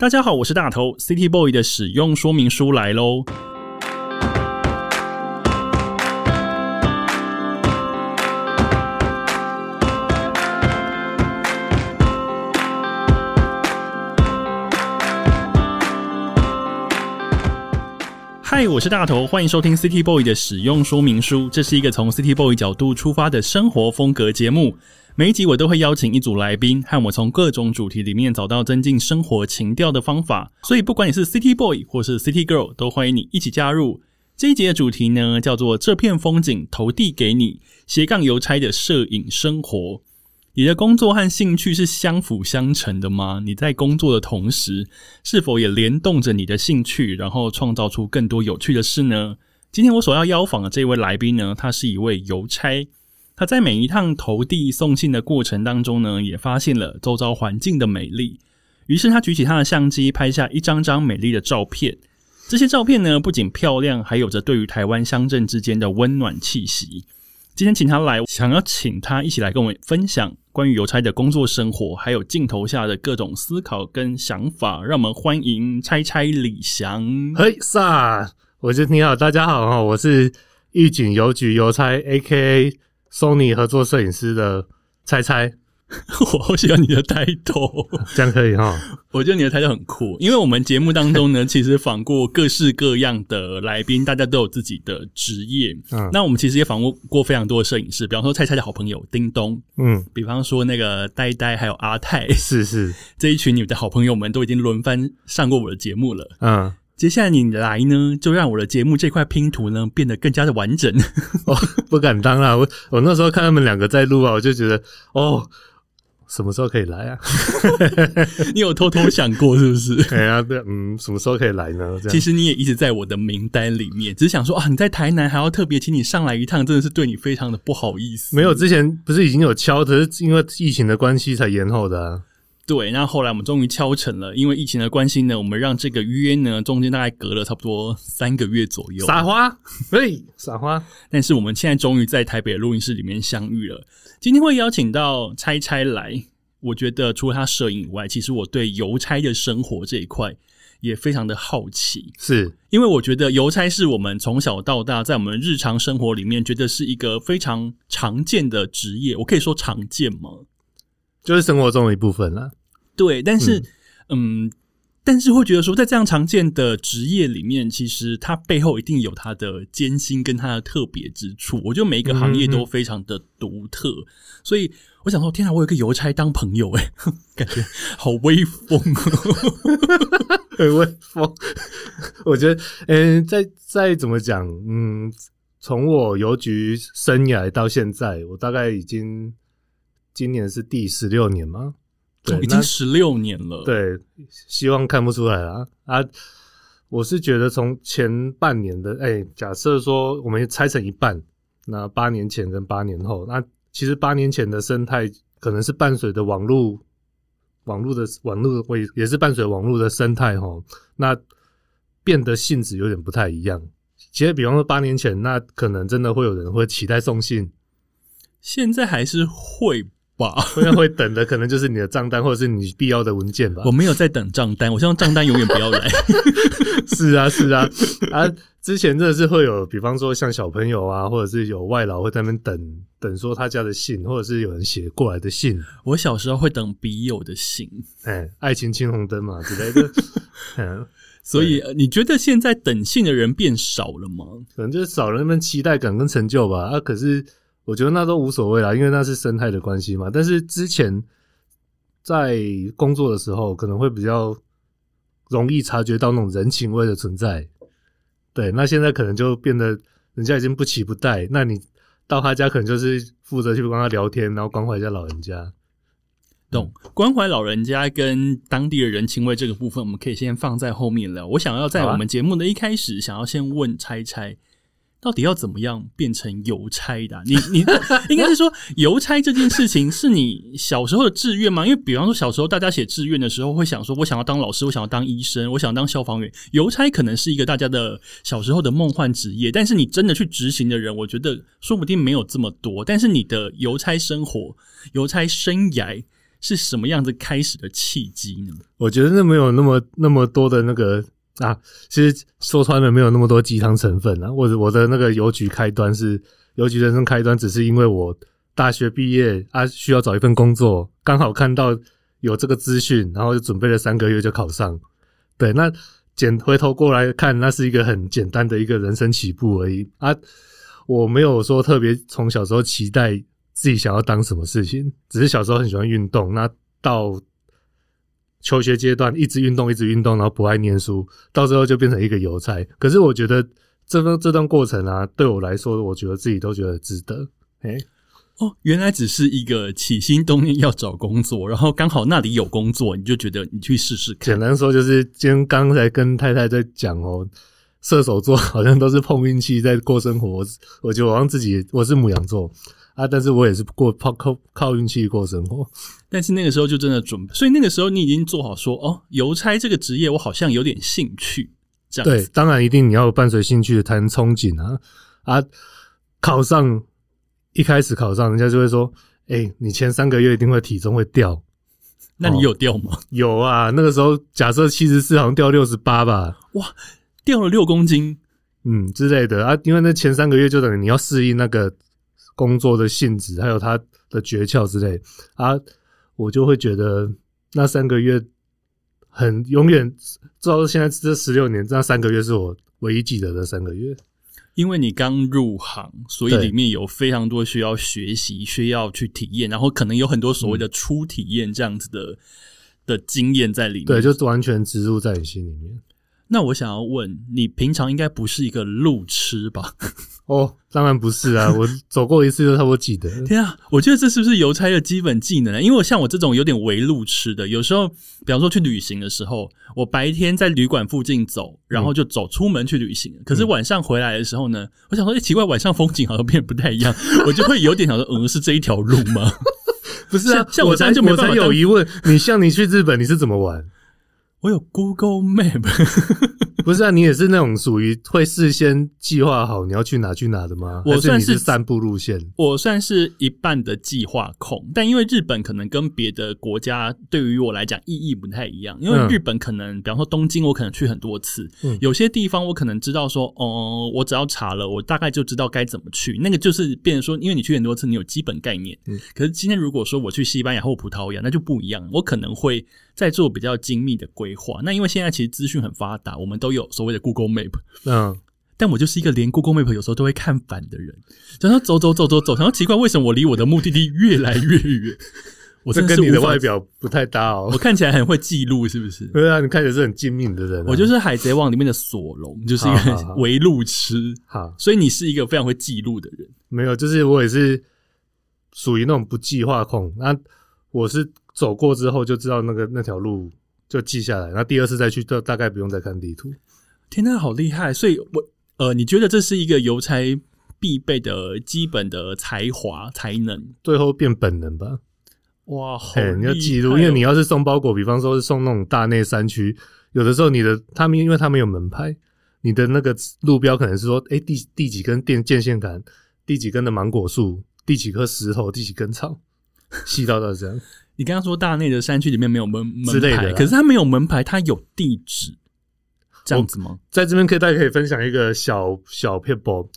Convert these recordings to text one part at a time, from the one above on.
大家好，我是大头，City Boy 的使用说明书来喽。嗨，我是大头，欢迎收听 City Boy 的使用说明书。这是一个从 City Boy 角度出发的生活风格节目。每一集我都会邀请一组来宾，和我从各种主题里面找到增进生活情调的方法。所以，不管你是 City Boy 或是 City Girl，都欢迎你一起加入。这一节的主题呢，叫做“这片风景投递给你斜杠邮差的摄影生活”。你的工作和兴趣是相辅相成的吗？你在工作的同时，是否也联动着你的兴趣，然后创造出更多有趣的事呢？今天我所要邀访的这位来宾呢，他是一位邮差。他在每一趟投递送信的过程当中呢，也发现了周遭环境的美丽。于是他举起他的相机，拍下一张张美丽的照片。这些照片呢，不仅漂亮，还有着对于台湾乡镇之间的温暖气息。今天请他来，想要请他一起来跟我们分享关于邮差的工作生活，还有镜头下的各种思考跟想法。让我们欢迎拆拆李翔。嘿，萨，我是你好，大家好，我是预警邮局邮差，A.K.A. Sony 合作摄影师的猜猜。我好喜欢你的抬头，这样可以哈。我觉得你的抬头很酷，因为我们节目当中呢，其实访过各式各样的来宾，大家都有自己的职业。嗯，那我们其实也访问过非常多的摄影师，比方说蔡蔡的好朋友叮咚，嗯，比方说那个呆呆，还有阿泰，是是，这一群你的好朋友们都已经轮番上过我的节目了。嗯，接下来你来呢，就让我的节目这块拼图呢变得更加的完整。哦，不敢当啦，我我那时候看他们两个在录啊，我就觉得哦。什么时候可以来啊？你有偷偷想过是不是？哎呀，对，嗯，什么时候可以来呢？其实你也一直在我的名单里面，只是想说啊，你在台南还要特别请你上来一趟，真的是对你非常的不好意思。没有，之前不是已经有敲，只是因为疫情的关系才延后的。对，那后来我们终于敲成了，因为疫情的关系呢，我们让这个约呢中间大概隔了差不多三个月左右。撒花，对，撒花。但是我们现在终于在台北录音室里面相遇了。今天会邀请到拆拆来，我觉得除了他摄影以外，其实我对邮差的生活这一块也非常的好奇。是因为我觉得邮差是我们从小到大在我们日常生活里面觉得是一个非常常见的职业，我可以说常见吗？就是生活中的一部分了。对，但是，嗯，但是会觉得说，在这样常见的职业里面，其实它背后一定有它的艰辛跟它的特别之处。我觉得每一个行业都非常的独特，所以我想说，天啊，我有个邮差当朋友，哎，感觉好威风，很威风。我觉得，嗯，再再怎么讲，嗯，从我邮局生涯到现在，我大概已经今年是第十六年吗？已经十六年了，对，希望看不出来啊啊！我是觉得从前半年的，哎，假设说我们拆成一半，那八年前跟八年后，那其实八年前的生态可能是伴随着网络，网络的网络会也是伴随网络的生态哈，那变得性质有点不太一样。其实，比方说八年前，那可能真的会有人会期待送信，现在还是会。吧，会会等的可能就是你的账单或者是你必要的文件吧。我没有在等账单，我希望账单永远不要来。是啊，是啊，啊，之前真的是会有，比方说像小朋友啊，或者是有外劳会在那边等等说他家的信，或者是有人写过来的信。我小时候会等笔友的信，哎，爱情青红灯嘛之类的。嗯，所以你觉得现在等信的人变少了吗？可能就是少了那份期待感跟成就吧。啊，可是。我觉得那都无所谓啦，因为那是生态的关系嘛。但是之前在工作的时候，可能会比较容易察觉到那种人情味的存在。对，那现在可能就变得人家已经不期不待，那你到他家可能就是负责去帮他聊天，然后关怀一下老人家。懂，关怀老人家跟当地的人情味这个部分，我们可以先放在后面聊。我想要在我们节目的一开始，想要先问猜猜。到底要怎么样变成邮差的？你你 应该是说邮差这件事情是你小时候的志愿吗？因为比方说小时候大家写志愿的时候会想说，我想要当老师，我想要当医生，我想当消防员。邮差可能是一个大家的小时候的梦幻职业，但是你真的去执行的人，我觉得说不定没有这么多。但是你的邮差生活、邮差生涯是什么样子开始的契机呢？我觉得那没有那么那么多的那个啊，其实说穿了没有那么多鸡汤成分啊。我我的那个邮局开端是邮局人生开端，只是因为我大学毕业啊，需要找一份工作，刚好看到有这个资讯，然后就准备了三个月就考上。对，那简回头过来看，那是一个很简单的一个人生起步而已啊。我没有说特别从小时候期待自己想要当什么事情，只是小时候很喜欢运动。那到求学阶段，一直运动，一直运动，然后不爱念书，到最后就变成一个油菜。可是我觉得这段这段过程啊，对我来说，我觉得自己都觉得值得。哎，哦，原来只是一个起心动念要找工作，然后刚好那里有工作，你就觉得你去试试看。简单说，就是今天刚才跟太太在讲哦。射手座好像都是碰运气在过生活，我觉得我让自己我是母羊座啊，但是我也是过靠靠靠运气过生活。但是那个时候就真的准备，所以那个时候你已经做好说哦，邮差这个职业我好像有点兴趣。这样对，当然一定你要伴随兴趣的才能憧憬啊啊！考上一开始考上，人家就会说，哎，你前三个月一定会体重会掉。那你有掉吗？有啊，那个时候假设七十四，好像掉六十八吧。哇！掉了六公斤，嗯之类的啊，因为那前三个月就等于你要适应那个工作的性质，还有他的诀窍之类啊，我就会觉得那三个月很永远，到现在这十六年，这三个月是我唯一记得的三个月。因为你刚入行，所以里面有非常多需要学习、需要去体验，然后可能有很多所谓的初体验这样子的的经验在里面，对，就完全植入在你心里面。那我想要问你，平常应该不是一个路痴吧？哦，当然不是啊！我走过一次就差不多记得。天啊，我觉得这是不是邮差的基本技能呢？因为我像我这种有点围路痴的，有时候，比方说去旅行的时候，我白天在旅馆附近走，然后就走出门去旅行。可是晚上回来的时候呢，我想说，哎，奇怪，晚上风景好像变不太一样，我就会有点想说，嗯，是这一条路吗？不是啊，像我这样就没有疑问。你像你去日本，你是怎么玩？我有 Google Map，不是啊？你也是那种属于会事先计划好你要去哪去哪的吗？我算是散步路线，我算是一半的计划控。但因为日本可能跟别的国家对于我来讲意义不太一样，因为日本可能，比方说东京，我可能去很多次，有些地方我可能知道说，哦，我只要查了，我大概就知道该怎么去。那个就是变成说，因为你去很多次，你有基本概念。嗯，可是今天如果说我去西班牙或葡萄牙，那就不一样，我可能会在做比较精密的规。规划那因为现在其实资讯很发达，我们都有所谓的 Google Map。嗯，但我就是一个连 Google Map 有时候都会看反的人，想说走走走走走，然后奇怪为什么我离我的目的地越来越远？我这跟你的外表不太搭哦。我看起来很会记录，是不是？对啊，你看起来是很精明的人。我就是海贼王里面的索隆，就是一个围路痴。好，所以你是一个非常会记录的人。没有，就是我也是属于那种不计划控。那我是走过之后就知道那个那条路。就记下来，那第二次再去，就大概不用再看地图。天呐，好厉害！所以，我呃，你觉得这是一个邮差必备的基本的才华才能，最后变本能吧？哇，好！你要记录，因为你要是送包裹，比方说是送那种大内山区，有的时候你的他们因为他们有门牌，你的那个路标可能是说，哎，第第几根电电线杆，第几根的芒果树，第几颗石头，第几根草，细到到这样。你刚刚说大内的山区里面没有门门牌，可是它没有门牌，它有地址，这样子吗？在这边可以大家可以分享一个小小片包。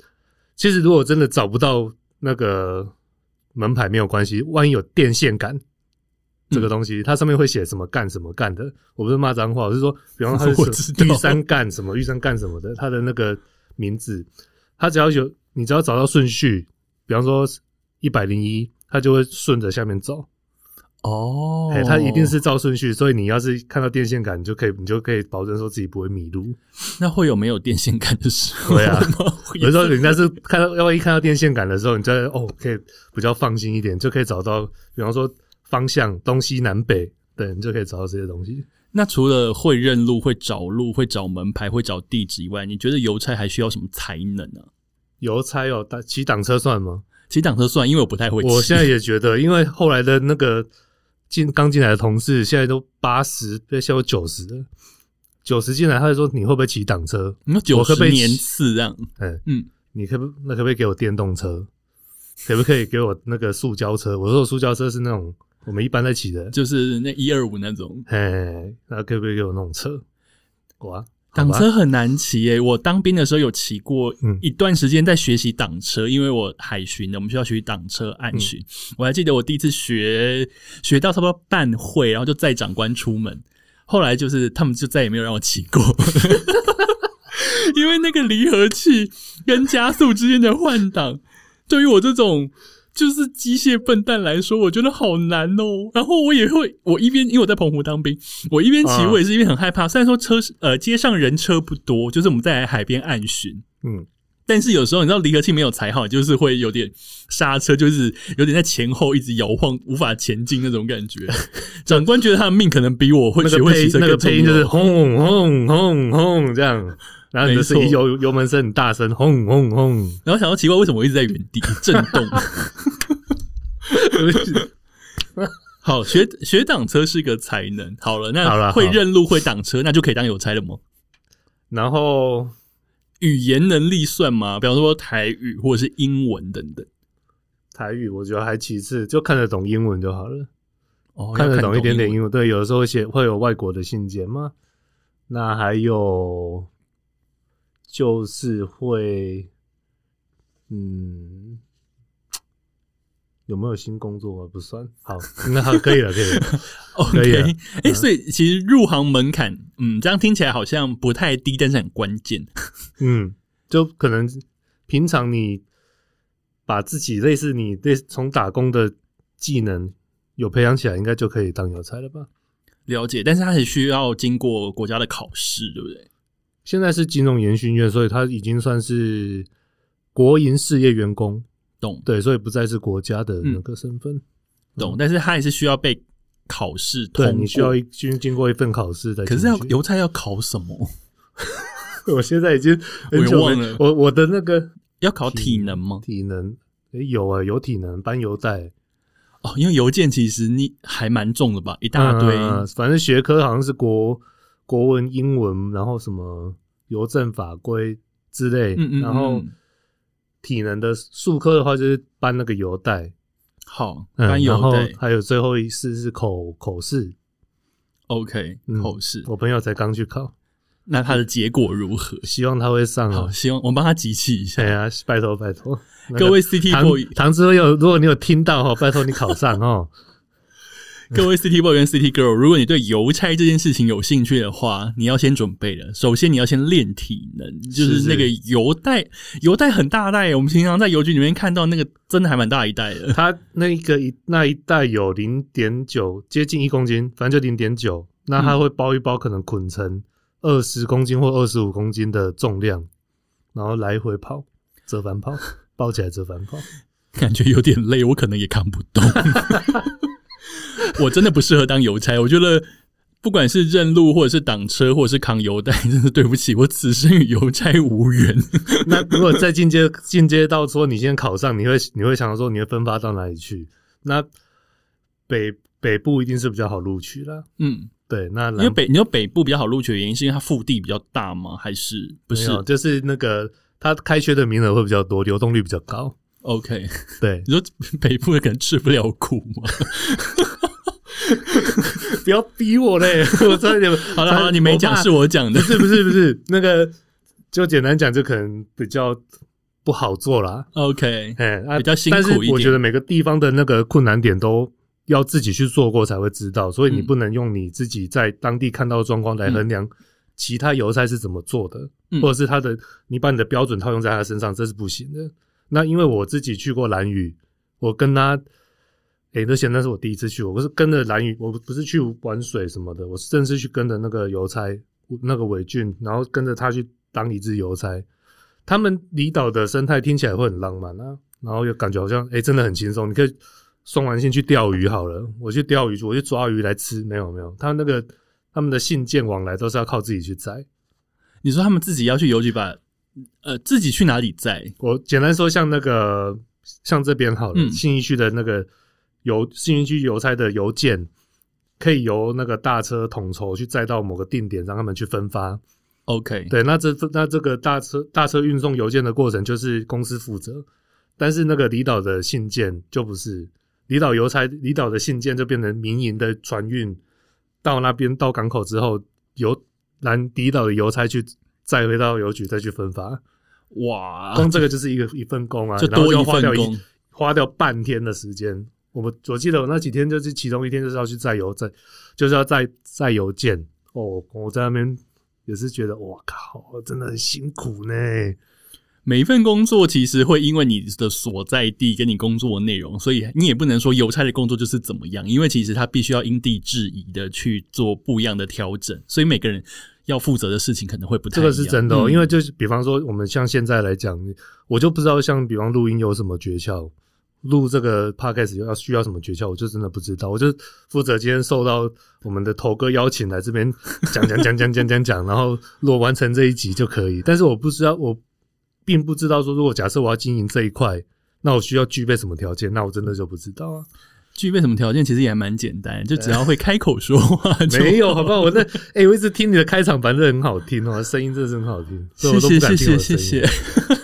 其实如果真的找不到那个门牌没有关系，万一有电线杆这个东西，它上面会写什么干什么干的。我不是骂脏话，我是说，比方说它是玉山干什么玉山干什么的，它的那个名字，它只要有你只要找到顺序，比方说一百零一，它就会顺着下面走。哦，它一定是照顺序，所以你要是看到电线杆，你就可以，你就可以保证说自己不会迷路。那会有没有电线杆的时候？对啊，有时候人家是看到，要一看到电线杆的时候，你就哦，可以比较放心一点，就可以找到，比方说方向东西南北，对你就可以找到这些东西。那除了会认路、会找路、会找门牌、会找地址以外，你觉得邮差还需要什么才能呢？邮差哦，骑挡车算吗？骑挡车算，因为我不太会骑。我现在也觉得，因为后来的那个。进刚进来的同事现在都八十，现在有九十了，九十进来他就说你会不会骑挡车？九十年次这样，哎，嗯，你可不那可不可以给我电动车？可不可以给我那个塑胶车？我说塑胶车是那种我们一般在骑的，就是那一二五那种。哎，那可不可以给我那种车？哇，挡车很难骑耶！我当兵的时候有骑过一段时间，在学习挡车，因为我海巡的，我们需要学习挡车暗巡。我还记得我第一次学学到差不多半会，然后就载长官出门。后来就是他们就再也没有让我骑过，因为那个离合器跟加速之间的换挡，对于我这种。就是机械笨蛋来说，我觉得好难哦。然后我也会，我一边因为我在澎湖当兵，我一边骑，我也是一边很害怕。虽然说车呃街上人车不多，就是我们在海边暗巡，嗯，但是有时候你知道离合器没有踩好，就是会有点刹车，就是有点在前后一直摇晃，无法前进那种感觉。长官觉得他的命可能比我会学会骑车更重要，就是轰轰轰轰这样。然后你的声音油油门声很大声，轰轰轰。然后想到奇怪，为什么我一直在原地震动？好，学学挡车是个才能。好了，那会认路会挡车，那就可以当邮差了吗？然后语言能力算吗？比方说台语或者是英文等等。台语我觉得还其次，就看得懂英文就好了。哦，看得懂一点点英文。对，有的时候写会有外国的信件吗？那还有。就是会，嗯，有没有新工作啊？不算，好，那好，可以了，可以了，可以。哎，所以其实入行门槛，嗯，这样听起来好像不太低，但是很关键。嗯，就可能平常你把自己类似你对从打工的技能有培养起来，应该就可以当邮差了吧？了解，但是它是需要经过国家的考试，对不对？现在是金融研训院，所以他已经算是国营事业员工，懂？对，所以不再是国家的那个身份，懂？但是他还是需要被考试，对你需要一经经过一份考试的。可是要邮差要考什么？我现在已经我忘了，我我的那个要考体能吗？体能有啊，有体能搬邮袋哦，因为邮件其实你还蛮重的吧，一大堆，反正学科好像是国。国文、英文，然后什么邮政法规之类，然后体能的数科的话，就是搬那个邮袋。好，搬邮袋。还有最后一次是口口试。OK，口试。我朋友才刚去考，那他的结果如何？希望他会上。好，希望我们帮他集气一下。对啊，拜托拜托，各位 CT 唐之有，如果你有听到哈，拜托你考上哦。各位 City Boy 跟 City Girl，如果你对邮差这件事情有兴趣的话，你要先准备了。首先，你要先练体能，就是那个邮袋，邮袋很大袋。我们平常在邮局里面看到那个，真的还蛮大一袋的。它那一个一那一袋有零点九，接近一公斤，反正就零点九。那它会包一包，可能捆成二十公斤或二十五公斤的重量，然后来回跑，折返跑，包起来折返跑，感觉有点累，我可能也扛不动。我真的不适合当邮差，我觉得不管是认路，或者是挡车，或者是扛邮袋，真的对不起，我此生与邮差无缘。那如果再进阶进阶到说你先考上，你会你会想说你会分发到哪里去？那北北部一定是比较好录取了。嗯，对，那因为北你说北部比较好录取的原因，是因为它腹地比较大吗？还是不是？就是那个它开缺的名额会比较多，流动率比较高。OK，对，你说北部的可能吃不了苦吗？不要逼我嘞！我差点好了好了，你没讲是我讲的，不是不是不是那个，就简单讲，就可能比较不好做啦。OK，哎，比较辛苦一点。我觉得每个地方的那个困难点都要自己去做过才会知道，所以你不能用你自己在当地看到的状况来衡量其他油菜是怎么做的，或者是他的你把你的标准套用在他身上，这是不行的。那因为我自己去过蓝屿，我跟他。哎，那现在是我第一次去，我不是跟着蓝屿，我不是去玩水什么的，我是正式去跟着那个邮差，那个伟俊，然后跟着他去当一只邮差。他们离岛的生态听起来会很浪漫啊，然后又感觉好像哎，真的很轻松。你可以送完信去钓鱼好了，我去钓鱼，我去抓鱼来吃。没有没有，他那个他们的信件往来都是要靠自己去摘。你说他们自己要去邮局把，呃，自己去哪里载？我简单说，像那个像这边好了，信义区的那个。邮信义区邮差的邮件可以由那个大车统筹去载到某个定点，让他们去分发。OK，对，那这那这个大车大车运送邮件的过程就是公司负责，但是那个离岛的信件就不是离岛邮差，离岛的信件就变成民营的船运到那边到港口之后，由南离岛的邮差去再回到邮局再去分发。哇，光这个就是一个一份工啊，就多一就花掉份工。花掉半天的时间。我们我记得我那几天就是其中一天就是要去载邮载，就是要载载邮件哦。我在那边也是觉得哇靠，真的很辛苦呢。每一份工作其实会因为你的所在地跟你工作的内容，所以你也不能说邮差的工作就是怎么样，因为其实他必须要因地制宜的去做不一样的调整，所以每个人要负责的事情可能会不太这。个是真的、哦，嗯因为就是比方说我们像现在来讲，我就不知道像比方录音有什么诀窍，录这个 podcast 要需要什么诀窍，我就真的不知道。我就负责今天受到我们的头哥邀请来这边讲讲讲讲讲讲讲，然后如果完成这一集就可以。但是我不知道，我并不知道说，如果假设我要经营这一块，那我需要具备什么条件？那我真的就不知道啊。具备什么条件，其实也还蛮简单，就只要会开口说话 就。没有，好不好？我那 哎、我一直听你的开场白，真的很好听哦，声音真的是很好听，所以谢我都不敢谢谢谢谢音。谢，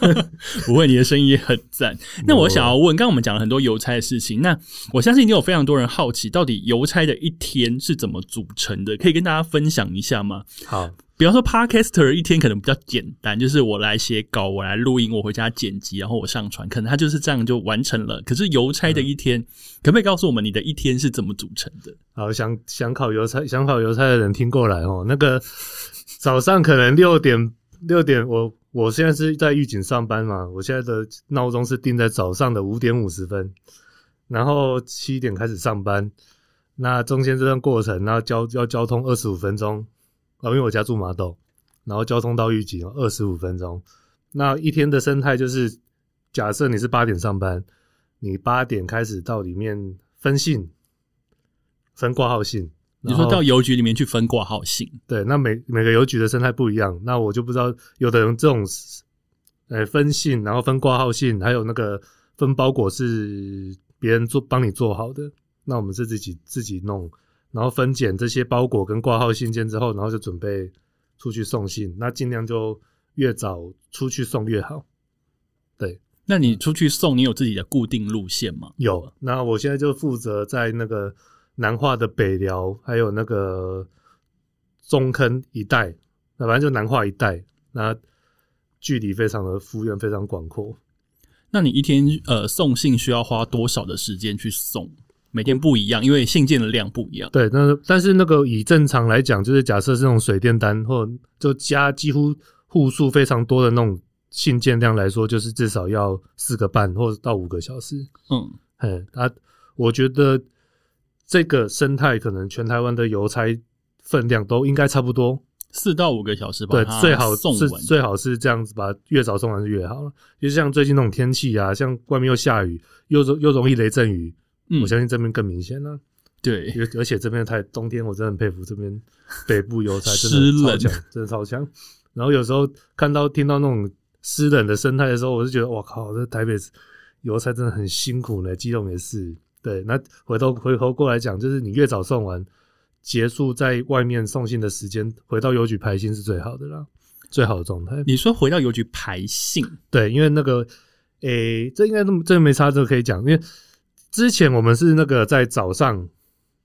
不会，你的声音也很赞。那我想要问，刚刚我们讲了很多邮差的事情，那我相信一定有非常多人好奇，到底邮差的一天是怎么组成的？可以跟大家分享一下吗？好，比方说，Podcaster 一天可能比较简单，就是我来写稿，我来录音，我回家剪辑，然后我上传，可能他就是这样就完成了。可是邮差的一天，可不可以告诉我们你的一天是怎么组成的？好，想想考邮差，想考邮差的人听过来哦。那个早上可能六点六点，我我现在是在狱警上班嘛，我现在的闹钟是定在早上的五点五十分，然后七点开始上班。那中间这段过程，然后交要交通二十五分钟，啊，因为我家住麻豆，然后交通到预警二十五分钟。那一天的生态就是，假设你是八点上班，你八点开始到里面分信，分挂号信。你说到邮局里面去分挂号信，对，那每每个邮局的生态不一样，那我就不知道有的人这种，呃，分信，然后分挂号信，还有那个分包裹是别人做帮你做好的，那我们是自己自己弄，然后分拣这些包裹跟挂号信件之后，然后就准备出去送信，那尽量就越早出去送越好。对，那你出去送，你有自己的固定路线吗？有，那我现在就负责在那个南化的北寮，还有那个中坑一带，那反正就南化一带，那距离非常的幅员非常广阔。那你一天呃送信需要花多少的时间去送？每天不一样，因为信件的量不一样。对，那但是那个以正常来讲，就是假设是那种水电单或就加几乎户数非常多的那种信件量来说，就是至少要四个半或者到五个小时。嗯，嘿，啊，我觉得这个生态可能全台湾的邮差分量都应该差不多。四到五个小时吧对，最好是送完。最好是这样子把越早送完是越好了。就像最近那种天气啊，像外面又下雨，又容又容易雷阵雨，嗯我相信这边更明显了、对，而而且这边太冬天，我真的很佩服这边 北部邮差，真的超强，真的超强。然后有时候看到听到那种湿冷的生态的时候，我就觉得哇靠，这台北邮差真的很辛苦呢，基隆也是。对，那回头回头过来讲，就是你越早送完，结束在外面送信的时间，回到邮局排信是最好的啦，最好的状态。你说回到邮局排信，对，因为那个，诶、这应该这没差，这个可以讲。因为之前我们是那个在早上，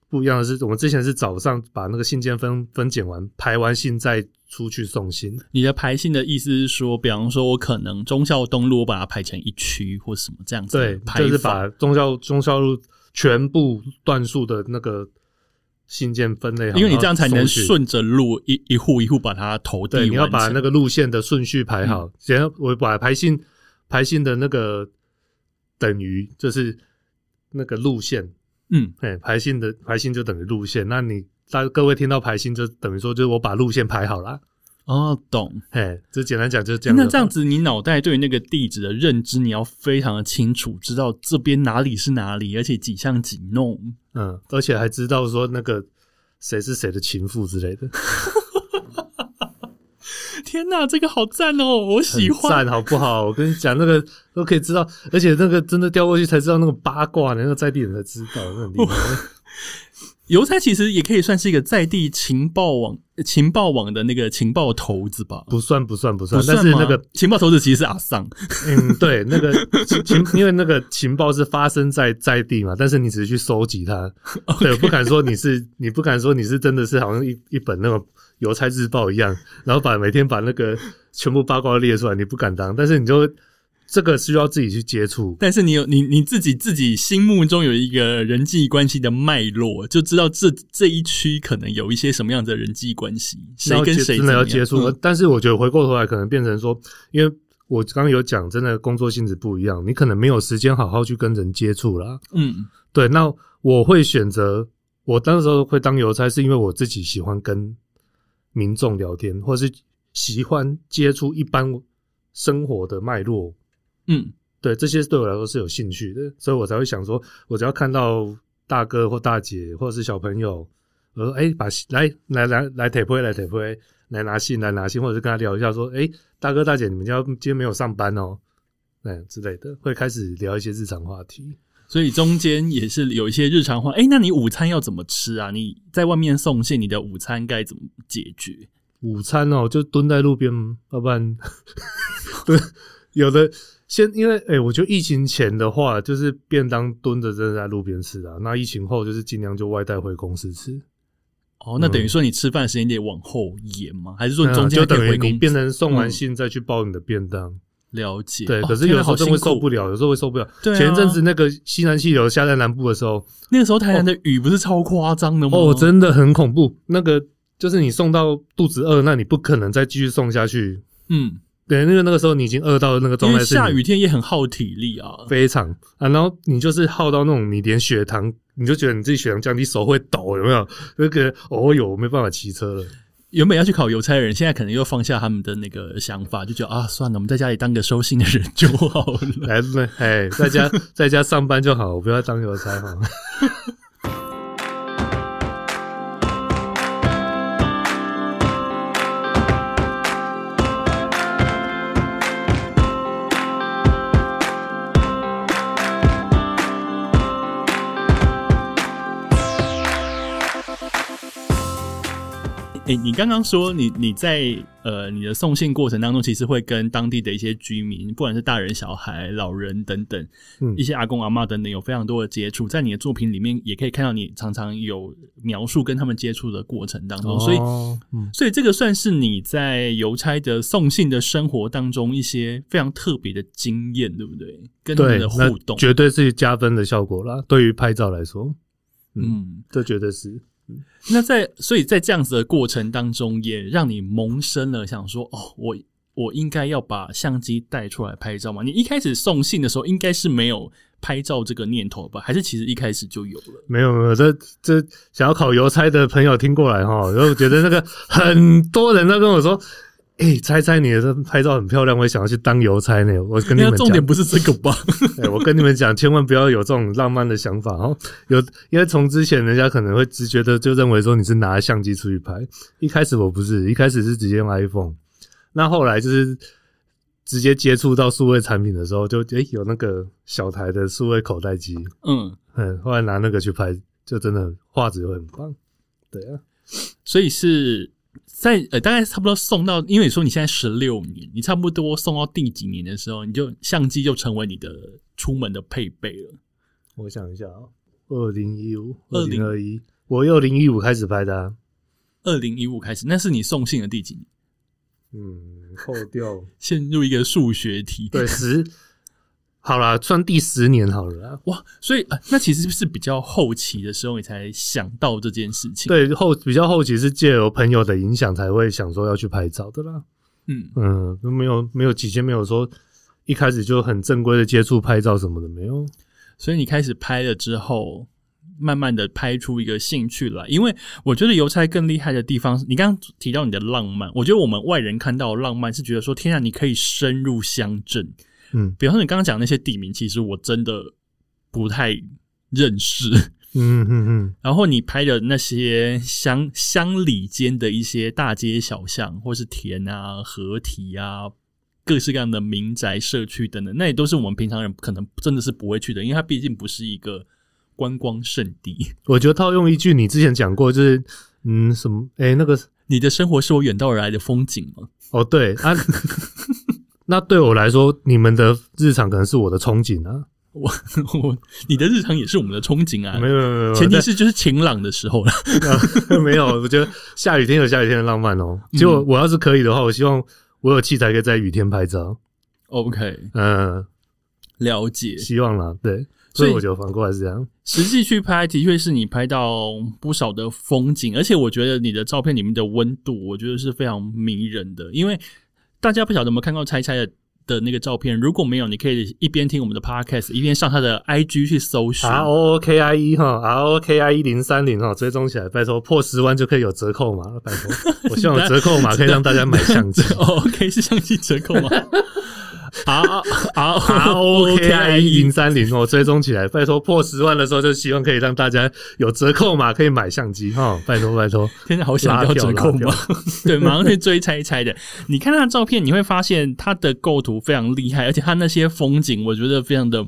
不一样的是，我们之前是早上把那个信件分分拣完，排完信再出去送信。你的排信的意思是说，比方说我可能忠孝东路我把它排成一区或什么这样子对，排就是把忠孝忠孝路全部段数的那个信件分类好，因为你这样才能。顺着路一一户一户把它投递对，你要把那个路线的顺序排好。只要我把排信排信的那个等于就是那个路线，嗯，哎，排信的排信就等于路线。那你大各位听到排信，就等于说就是我把路线排好啦。哦，懂。哎，就简单讲就是这样。那这样子，你脑袋对那个地址的认知，你要非常的清楚，知道这边哪里是哪里，而且几巷几弄。嗯，而且还知道说那个谁是谁的情妇之类的，天哪，这个好赞哦，我喜欢。赞好不好？我跟你讲，那个 都可以知道，而且那个真的掉过去才知道那个八卦的，那个在地人才知道，那很厉害。邮差其实也可以算是一个在地情报网、情报网的那个情报头子吧？不算不算不算，不算但是那个情报头子其实是阿桑。嗯，对，那个情，因为那个情报是发生在在地嘛，但是你只是去收集它，对，我不敢说你是，你不敢说你是真的是好像一一本那种邮差日报一样，然后把每天把那个全部八卦列出来，你不敢当，但是你就这个需要自己去接触，但是你有你你自己自己心目中有一个人际关系的脉络，就知道这这一区可能有一些什么样的人际关系，谁要跟谁真的要接触，嗯但是我觉得回过头来可能变成说，因为我刚刚有讲，真的工作性质不一样，你可能没有时间好好去跟人接触啦。嗯对，那我会选择我当时候会当邮差，是因为我自己喜欢跟民众聊天，或是喜欢接触一般生活的脉络。嗯对，这些对我来说是有兴趣的，所以我才会想说，我只要看到大哥或大姐或者是小朋友，我说哎，把信来来来来铁灰来铁灰来拿信来拿信，或者是跟他聊一下说，哎，大哥大姐，你们家今天没有上班哦，哎之类的，会开始聊一些日常话题。所以中间也是有一些日常话。哎，那你午餐要怎么吃啊？你在外面送信，你的午餐该怎么解决？午餐哦，就蹲在路边，要不然，对，有的先因为哎、我觉得疫情前的话，就是便当蹲着真的在路边吃啊，那疫情后就是尽量就外带回公司吃，哦，那等于说你吃饭时间得往后延吗？还是说你中间嗯就等于你变成送完嗯信再去包你的便当。了解？对，哦可是有时候真会受不了，有时候会受不了。对啊前一阵子那个西南气流下在南部的时候，那个时候台南的雨不是超夸张的吗？哦，真的很恐怖。那个就是你送到肚子饿，那你不可能再继续送下去。嗯，对，因为那个时候你已经饿到那个状态下雨天也很耗体力啊。非常啊，然后你就是耗到那种你连血糖，你就觉得你自己血糖降低，手会抖，有没有？那个哦哟，我没办法骑车了。原本要去考邮差的人，现在可能又放下他们的那个想法，就觉得啊，算了，我们在家里当个收信的人就好了。来，那哎，在家 在家上班就好，我不要当邮差哈。诶、你刚刚说你你在呃你的送信过程当中，其实会跟当地的一些居民，不管是大人、小孩、老人等等，嗯一些阿公阿妈等等，有非常多的接触。在你的作品里面，也可以看到你常常有描述跟他们接触的过程当中，所以所以这个算是你在邮差的送信的生活当中一些非常特别的经验，对不对？跟他们的，互动，绝对是加分的效果啦。对于拍照来说，嗯，这绝对是。那在所以在这样子的过程当中，也让你萌生了想说，哦，我我应该要把相机带出来拍照吗？你一开始送信的时候，应该是没有拍照这个念头吧？还是其实一开始就有了？没有没有，这这想要考邮差的朋友听过来哈，然后觉得那个很多人都跟我说，哎、猜猜你的拍照很漂亮，我也想要去当邮差呢。我跟你们讲，重点不是这个吧？哎，我跟你们讲，千万不要有这种浪漫的想法哦。有，因为从之前人家可能会直觉的就认为说你是拿相机出去拍，一开始我不是，一开始是直接用 iPhone，那后来就是直接接触到数位产品的时候，就诶、有那个小台的数位口袋机，嗯，嗯，后来拿那个去拍，就真的画质会很棒。对啊，所以是在呃，大概差不多送到，因为你说你现在十六年，你差不多送到第几年的时候，你就相机就成为你的出门的配备了。我想一下啊、2二零一五、二零二一，我二零一五开始拍的、啊，二零一五开始，那是你送信的第几年？嗯，扣掉陷入一个数学题。对十，好啦，算第十年好了啦。哇，所以、呃、那其实是比较后期的时候，你才想到这件事情。，对后比较后期是借由朋友的影响才会想说要去拍照的啦。嗯，嗯，都没有没有几间没有说一开始就很正规的接触拍照什么的没有。所以你开始拍了之后，慢慢的拍出一个兴趣来。因为我觉得邮差更厉害的地方，你刚刚提到你的浪漫，我觉得我们外人看到浪漫是觉得说，天啊，你可以深入乡镇。嗯比方说你刚刚讲那些地名，其实我真的不太认识。嗯嗯嗯，然后你拍的那些乡乡里间的一些大街小巷，或是田啊、河堤啊，各式各样的民宅、社区等等，那也都是我们平常人可能真的是不会去的，因为它毕竟不是一个观光圣地。我觉得套用一句你之前讲过，就是嗯什么哎那个你的生活是我远道而来的风景吗？哦对啊，那对我来说，你们的日常可能是我的憧憬啊。我 我你的日常也是我们的憧憬啊。没有没有没有，前提是就是晴朗的时候了。但 没有，我觉得下雨天有下雨天的浪漫哦。结果我要是可以的话，我希望我有器材可以在雨天拍照。OK，嗯，了解。希望啦，对，所以所以我觉得反过来是这样。实际去拍，的确是你拍到不少的风景，而且我觉得你的照片里面的温度，我觉得是非常迷人的。因为大家不晓得有没有看过猜猜的的那个照片，如果没有，你可以一边听我们的 podcast，一边上他的 IG 去搜寻。R O K I E 哈，R O K I E 零三零哈，追踪起来，拜托破十万就可以有折扣嘛，拜托，我希望有折扣码可以让大家买相机。哦 OK，是相机折扣吗？R R R O K I E 零三零哦，追踪起来，拜托破十万的时候就希望可以让大家有折扣嘛可以买相机哈，拜托拜托。现在，好想要折扣嘛？对，马上去追猜一猜的。你看他的照片，你会发现他的构图非常厉害，而且他那些风景，我觉得非常的，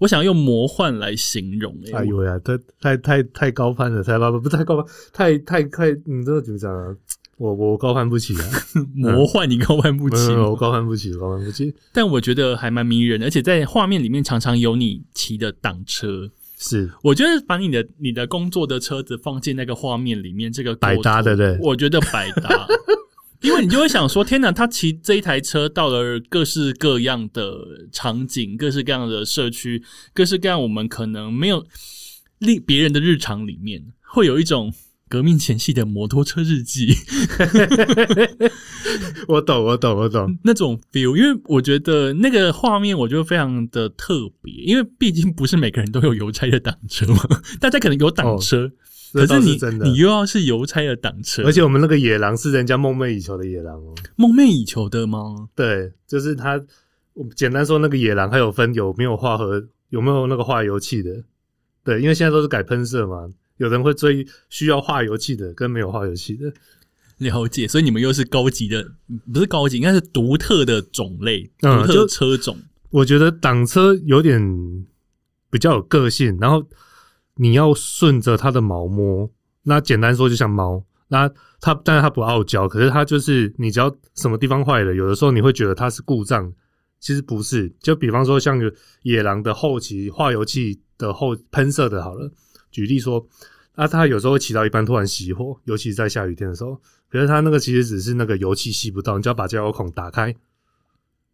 我想用魔幻来形容、欸。哎呦呀，太太太太高攀了，太高不不太高攀，太太太，你这个怎么讲啊？我我高攀不起啊，魔幻你高攀不起嗯，我高攀不起，高攀不起。但我觉得还蛮迷人的，而且在画面里面常常有你骑的挡车。是我觉得把你的你的工作的车子放进那个画面里面，这个百搭的对我觉得百搭，因为你就会想说，天哪，他骑这一台车到了各式各样的场景、各式各样的社区、各式各样我们可能没有另别人的日常里面，会有一种。革命前夕的摩托车日记 我懂，我懂，我懂。那种 feel，因为我觉得那个画面我觉得非常的特别，因为毕竟不是每个人都有邮差的挡车嘛，大家可能有挡车，可是你你，又要是邮差的挡车，而且我们那个野狼是人家梦寐以求的野狼哦。梦寐以求的吗？对，就是他，简单说，那个野狼还有分有没有化合，有没有那个化油器的。对，因为现在都是改喷射嘛，有人会追需要化油器的，跟没有化油器的。了解，所以你们又是高级的，不是高级，应该是独特的种类，嗯独特车种。我觉得挡车有点比较有个性，然后你要顺着它的毛摸。那简单说，就像猫，那它但是它不傲娇，可是它就是你只要什么地方坏了，有的时候你会觉得它是故障，其实不是。就比方说像野狼的后期化油器的后喷射的，好了，举例说，啊，它有时候会骑到一半突然熄火，尤其是在下雨天的时候，可是它那个其实只是那个油气吸不到，你就要把加油孔打开。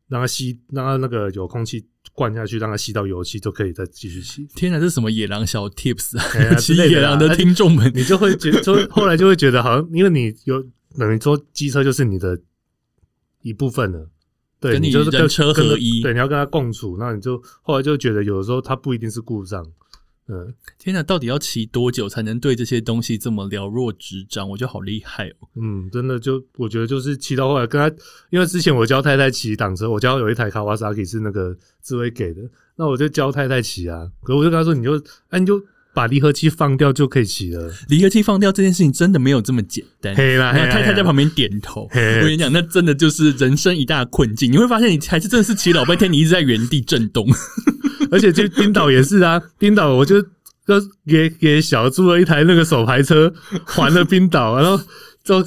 让它吸，让它那个有空气灌下去，让它吸到油气，就可以再继续吸。天哪，这是什么野狼小 tips 哎啊？呀骑之类的啦野狼的听众们，你就会觉得，就后来就会觉得，好像因为你有等于说机车就是你的一部分了，对，跟你你就是跟车跟合一对，你要跟他共处，那你就后来就觉得，有的时候它不一定是故障，天哪，到底要骑多久才能对这些东西这么了若指掌？我觉得好厉害哦！嗯，真的就我觉得就是骑到后来跟他，因为之前我教太太骑挡车，我教有一台卡瓦萨 k 是那个志威给的，那我就教太太骑啊，可我就跟他说，你就哎、你就把离合器放掉就可以骑了，离合器放掉这件事情真的没有这么简单。嘿啦，然后嘿啦太太在旁边点头。我跟你讲，那真的就是人生一大困境。你会发现，你还是真的是骑老半天，你一直在原地震动。而且去冰岛也是啊，冰岛我就就给给小租了一台那个手排车，还了冰岛，然后就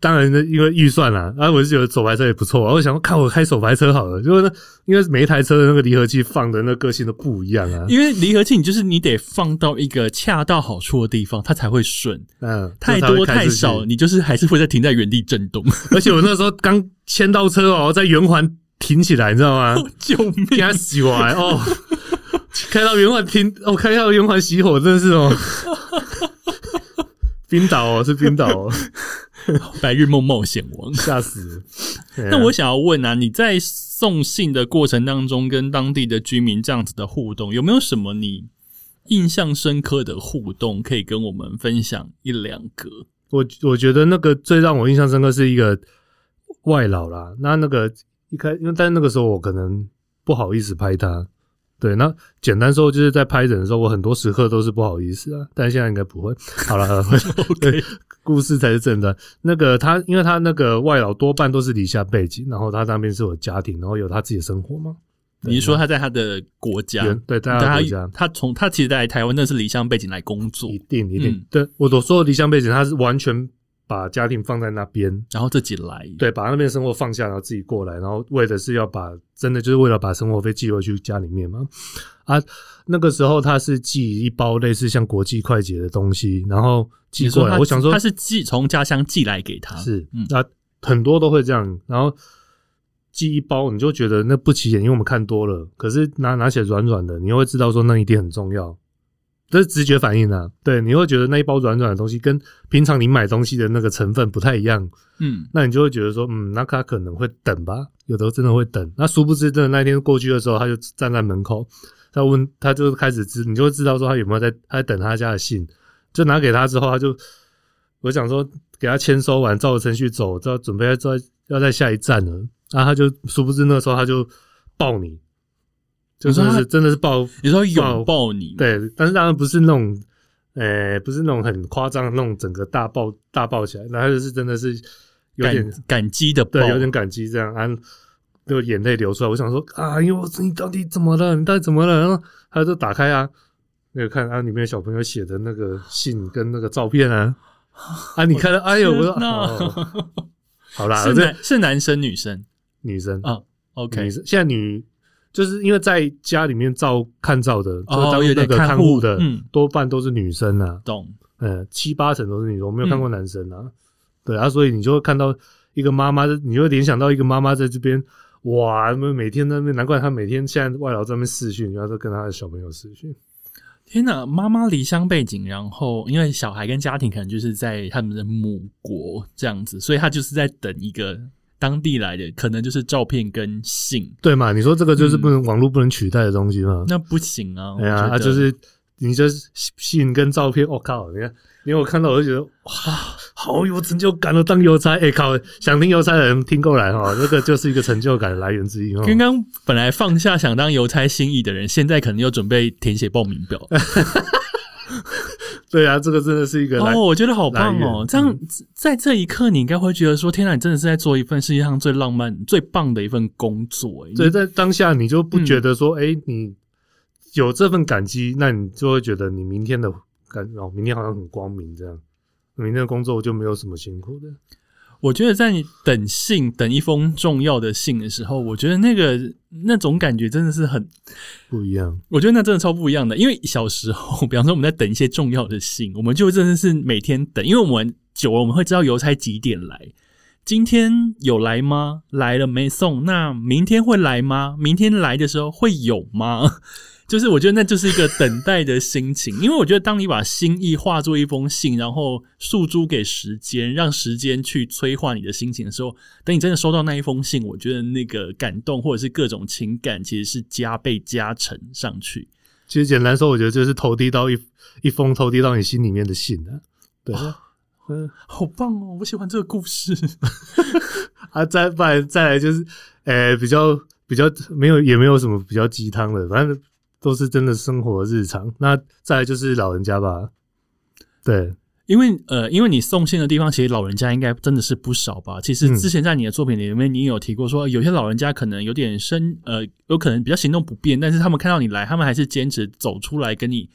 当然因为预算啦，然后我就觉得手排车也不错，我想说看我开手排车好了，就是呢，因为每一台车的那个离合器放的那个性都不一样啊，因为离合器，你就是你得放到一个恰到好处的地方，它才会顺。嗯，太多太少，你就是还是会在停在原地震动。而且我那时候刚签到车哦，在圆环停起来，你知道吗？救命！给它洗完哦，开到圆环停，哦，开到圆环熄火，真的是哦。冰岛哦，是冰岛哦，白日梦冒险王。吓死 那我想要问啊，你在送信的过程当中，跟当地的居民这样子的互动，有没有什么你印象深刻的互动可以跟我们分享一两个？我我觉得那个最让我印象深刻是一个外老啦。那那个一开，因为但那个时候我可能不好意思拍他。对，那简单说就是在拍人的时候，我很多时刻都是不好意思啊，但现在应该不会。好了，好了对，故事才是正的。那个他，因为他那个外老多半都是离下背景，然后他那边是有家庭，然后有他自己的生活嘛。你是说他在他的国家，对在他的国家，他从他其实在台湾那是离乡背景来工作，一定一定嗯。对我所说的离乡背景，他是完全把家庭放在那边，然后自己来，对，把那边生活放下，然后自己过来，然后为的是要把真的就是为了把生活费寄回去家里面嘛。啊，那个时候他是寄一包类似像国际快捷的东西，然后寄过来。我想说他是寄从家乡寄来给他，是嗯，那很多都会这样，然后寄一包你就觉得那不起眼，因为我们看多了。可是拿拿起来软软的，你又会知道说那一定很重要，这是直觉反应啊。对，你会觉得那一包软软的东西跟平常你买东西的那个成分不太一样，嗯，那你就会觉得说，嗯，那他可能会等吧，有的真的会等。那殊不知，真的那一天过去的时候，他就站在门口，他问，他就开始知，你就会知道说他有没有在，他在等他家的信。就拿给他之后，他就我想说给他签收完，照着程序走，要准备要在要在下一站了。然后他就殊不知那时候他就抱你，就是真的是抱你说拥抱你，，对，但是当然不是那种，呃，不是那种很夸张的那种整个大抱大抱起来，那他就是真的是有点感感激的抱，对，有点感激这样，啊，就眼泪流出来。我想说啊，因为我你到底怎么了？你到底怎么了？然后他就打开啊，那个看啊，里面小朋友写的那个信跟那个照片啊，啊，你看到，哎呦，我说、哦、好啦，是这男是男生女生女生啊？OK，女生现在女就是因为在家里面照看照的，就是哦有当那个点看护的，嗯多半都是女生啊，懂，呃，七八成都是女生，我没有看嗯过男生啊。对啊，所以你就会看到一个妈妈，你就会联想到一个妈妈在这边，哇，那么每天在那边，难怪她每天现在外劳在那边试训，然后都跟她的小朋友试训。天呐！妈妈离乡背景，然后因为小孩跟家庭可能就是在他们的母国这样子，所以他就是在等一个当地来的，可能就是照片跟信。对嘛？你说这个就是不能、网络不能取代的东西嘛？那不行啊！哎呀，就是你就是信跟照片，我、靠，你看，因为我看到我就觉得哇，好有成就感哦！当邮差，哎、靠，想听邮差的人听过来哈，这个就是一个成就感的来源之一哦。刚刚本来放下想当邮差心意的人，现在可能又准备填写报名表。对啊，这个真的是一个哦，我觉得好棒哦！这样在这一刻，你应该会觉得说：“天哪，你真的是在做一份世界上最浪漫、最棒的一份工作。”哎，所以在当下你就不觉得嗯说，哎、你有这份感激，那你就会觉得你明天的感哦，明天好像很光明这样，明天的工作就没有什么辛苦的。我觉得在你等信、等一封重要的信的时候，我觉得那个那种感觉真的是很，不一样，我觉得那真的超不一样的。因为小时候，比方说我们在等一些重要的信，我们就真的是每天等，因为我们久了，我们会知道邮差几点来。今天有来吗？来了没送？那明天会来吗？明天来的时候会有吗？就是我觉得那就是一个等待的心情，因为我觉得当你把心意化作一封信，然后诉诸给时间，让时间去催化你的心情的时候，等你真的收到那一封信，我觉得那个感动或者是各种情感，其实是加倍加成上去。其实简单说，我觉得就是投递到一一封投递到你心里面的信啊。对，嗯好棒哦！我喜欢这个故事。啊，再不然再来就是，呃，比较比较没有也没有什么比较鸡汤的，反正都是真的生活日常。那再来就是老人家吧，对，因为呃，因为你送信的地方，其实老人家应该真的是不少吧。其实嗯之前在你的作品里面，你有提过说，有些老人家可能有点身呃，有可能比较行动不便，但是他们看到你来，他们还是坚持走出来跟你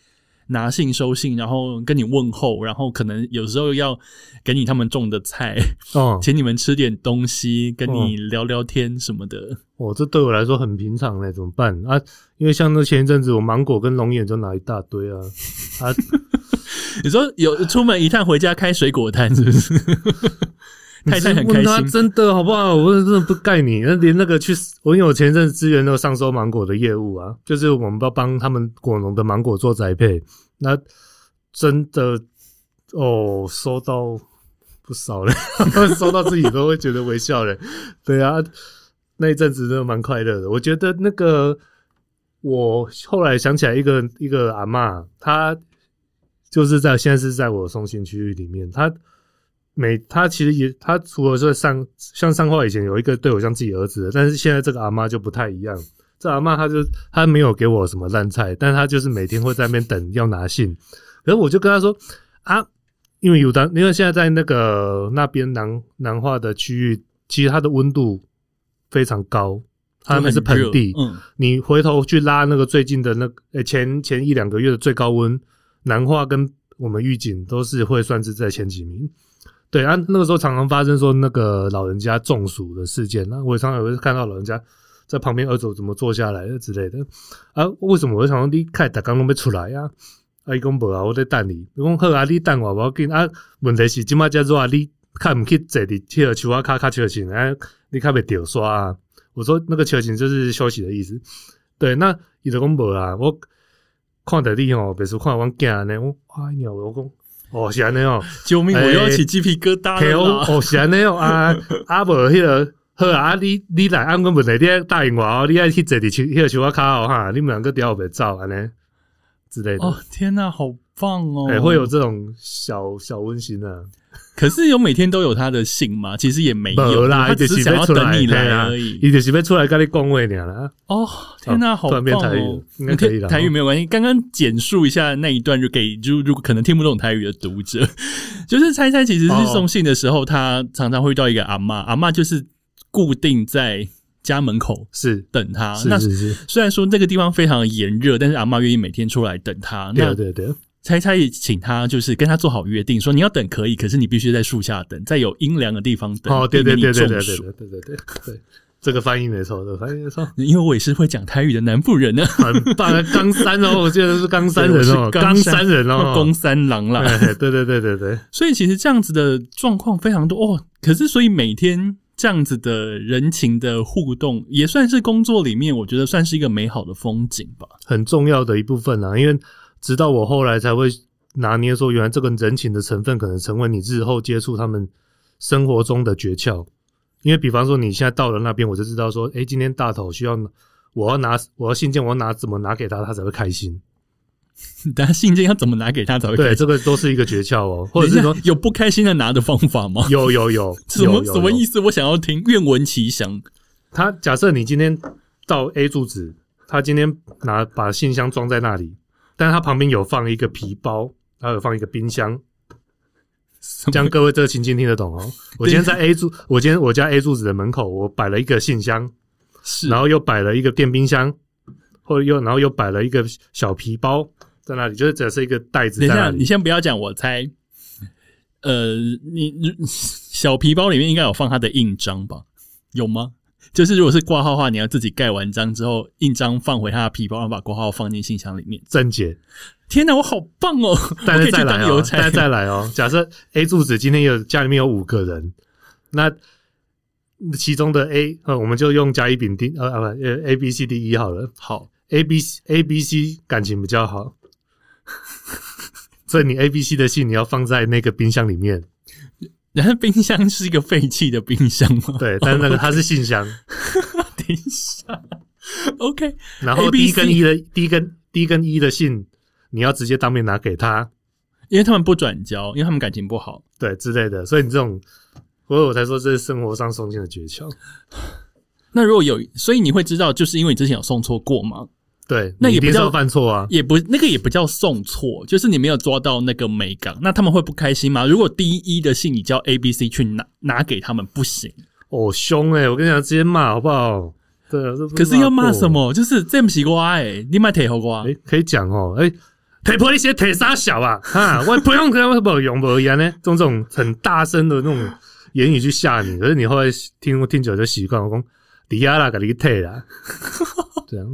拿信收信，然后跟你问候，然后可能有时候要给你他们种的菜，哦，请你们吃点东西，跟你聊聊天什么的。哦，这对我来说很平常嘞，怎么办啊？因为像那前一阵子，我芒果跟龙眼就拿一大堆啊，啊，你说有出门一趟回家开水果摊是不是？太太很开问他心，真的好不好？我真的不盖你，那连那个去，我因为我前一阵子支援那个上收芒果的业务啊，就是我们要帮他们果农的芒果做栽培，那真的哦，收到不少了，收到自己都会觉得微笑了。对啊，那一阵子真的蛮快乐的。我觉得那个，我后来想起来一个一个阿嬷，她就是在现在是在我送信区域里面，她每他其实也他除了说上像上话以前有一个对我像自己儿子的，但是现在这个阿妈就不太一样。这阿妈她就她没有给我什么烂菜，但她就是每天会在那边等要拿信，可是我就跟她说啊，因为有当因为现在在那个那边南南化的区域，其实它的温度非常高，它那边是盆地，嗯，你回头去拉那个最近的那呃前前一两个月的最高温，南化跟我们预警都是会算是在前几名。对啊，那个时候常常发生说那个老人家中暑的事件，那我也常常会看到老人家在旁边二走怎么坐下来之类的啊。为什么我常常你开大刚都没出来呀？啊，伊讲无啊，我在等你。我讲好啊，你等我无要紧啊。问题是即马叫做啊，你看毋去坐伫迄个树啊卡卡笑醒啊，你看袂掉刷啊？我说那个球醒就是休息的意思。对，那伊就讲无啊，我看着你吼，别说看阮囝呢，我哎呀，我讲。哦，是安尼哦，救命！我又要起鸡皮疙瘩了啦。哦，是安尼哦，啊 啊无迄个好啊，你你来按阮问题，你答应我哦，你爱去坐伫树迄个树啊卡哦哈，你们两个调袂走安尼之类的。哦，天哪，好棒哦！哎，会有这种小小温馨啊。可是有每天都有他的信吗？其实也没有啦，他只是想要等你来而已。伊就是要出来跟你讲话俩啦。哦，天哪，好棒哦！应该可以了，台语没有关系。刚刚简述一下那一段，就给就如果可能听不懂台语的读者，就是猜猜，其实是送信的时候，他常常会遇到一个阿妈，阿妈就是固定在家门口是等他。是是是，虽然说那个地方非常炎热，但是阿妈愿意每天出来等他。对对对。猜猜也请他就是跟他做好约定，说你要等可以，可是你必须在树下等，在有阴凉的地方等。哦，对对对对对对对对对对，这个翻译没错，这个翻译没错。因为我也是会讲台语的南部人呢，很棒，冈山哦，我记得是冈山人哦，冈山人哦，宫三郎啦。对对对对对，所以其实这样子的状况非常多哦。可是所以每天这样子的人情的互动，也算是工作里面我觉得算是一个美好的风景吧，很重要的一部分啊，因为。直到我后来才会拿捏说，原来这个人情的成分可能成为你日后接触他们生活中的诀窍。因为比方说，你现在到了那边，我就知道说，哎，今天大头需要我要拿我要信件，我要拿怎么拿给他，他才会开心。但信件要怎么拿给他才会开心？对，这个都是一个诀窍哦。或者是说，有不开心的拿的方法吗？有有有，什么什么意思？我想要听，愿闻其详。他假设你今天到 A 住址，他今天拿把信箱装在那里。但是它旁边有放一个皮包，还有放一个冰箱，这样各位这个情境听得懂哦。我今天在 A 柱，我今天我家 A 柱子的门口，我摆了一个信箱，是，然后又摆了一个电冰箱，或者又然后又摆了一个小皮包在那里，就是只是一个袋子。等一下，你先不要讲，我猜，呃，你小皮包里面应该有放他的印章吧？有吗？就是如果是挂号的话，你要自己盖完章之后印章放回他的皮包，然后把挂号放进信箱里面。贞洁，天哪，我好棒哦！但是再来哦，再再来哦。假设 A 柱子今天有家里面有五个人，那其中的 A 呃，我们就用甲乙丙丁呃啊不呃 A B C D E 好了。好，A B A B C 感情比较好，所以你 A B C 的信你要放在那个冰箱里面。然后冰箱是一个废弃的冰箱吗？对，但是那个它是信箱。等一下，OK。然后 D 跟 E 的 D 跟 D 跟 E 的信，你要直接当面拿给他，因为他们不转交，因为他们感情不好，对之类的。所以你这种，所以我才说这是生活上送信的诀窍。那如果有，所以你会知道，就是因为你之前有送错过吗？对，那也不叫犯错啊，也不那个也不叫送错，就是你没有抓到那个美感，那他们会不开心吗？如果第一的信你叫 A B C 去拿拿给他们不行，哦凶哎，我跟你讲直接骂好不好？对啊，可是要骂什么？就是这么西瓜哎，你买铁猴瓜哎，可以讲哦哎，铁婆一些铁沙小啊哈，我不用跟不用不一样呢，用这种很大声的那种言语去吓你，可是你后来听听久就习惯，我讲抵押啦，给你退啦，这样。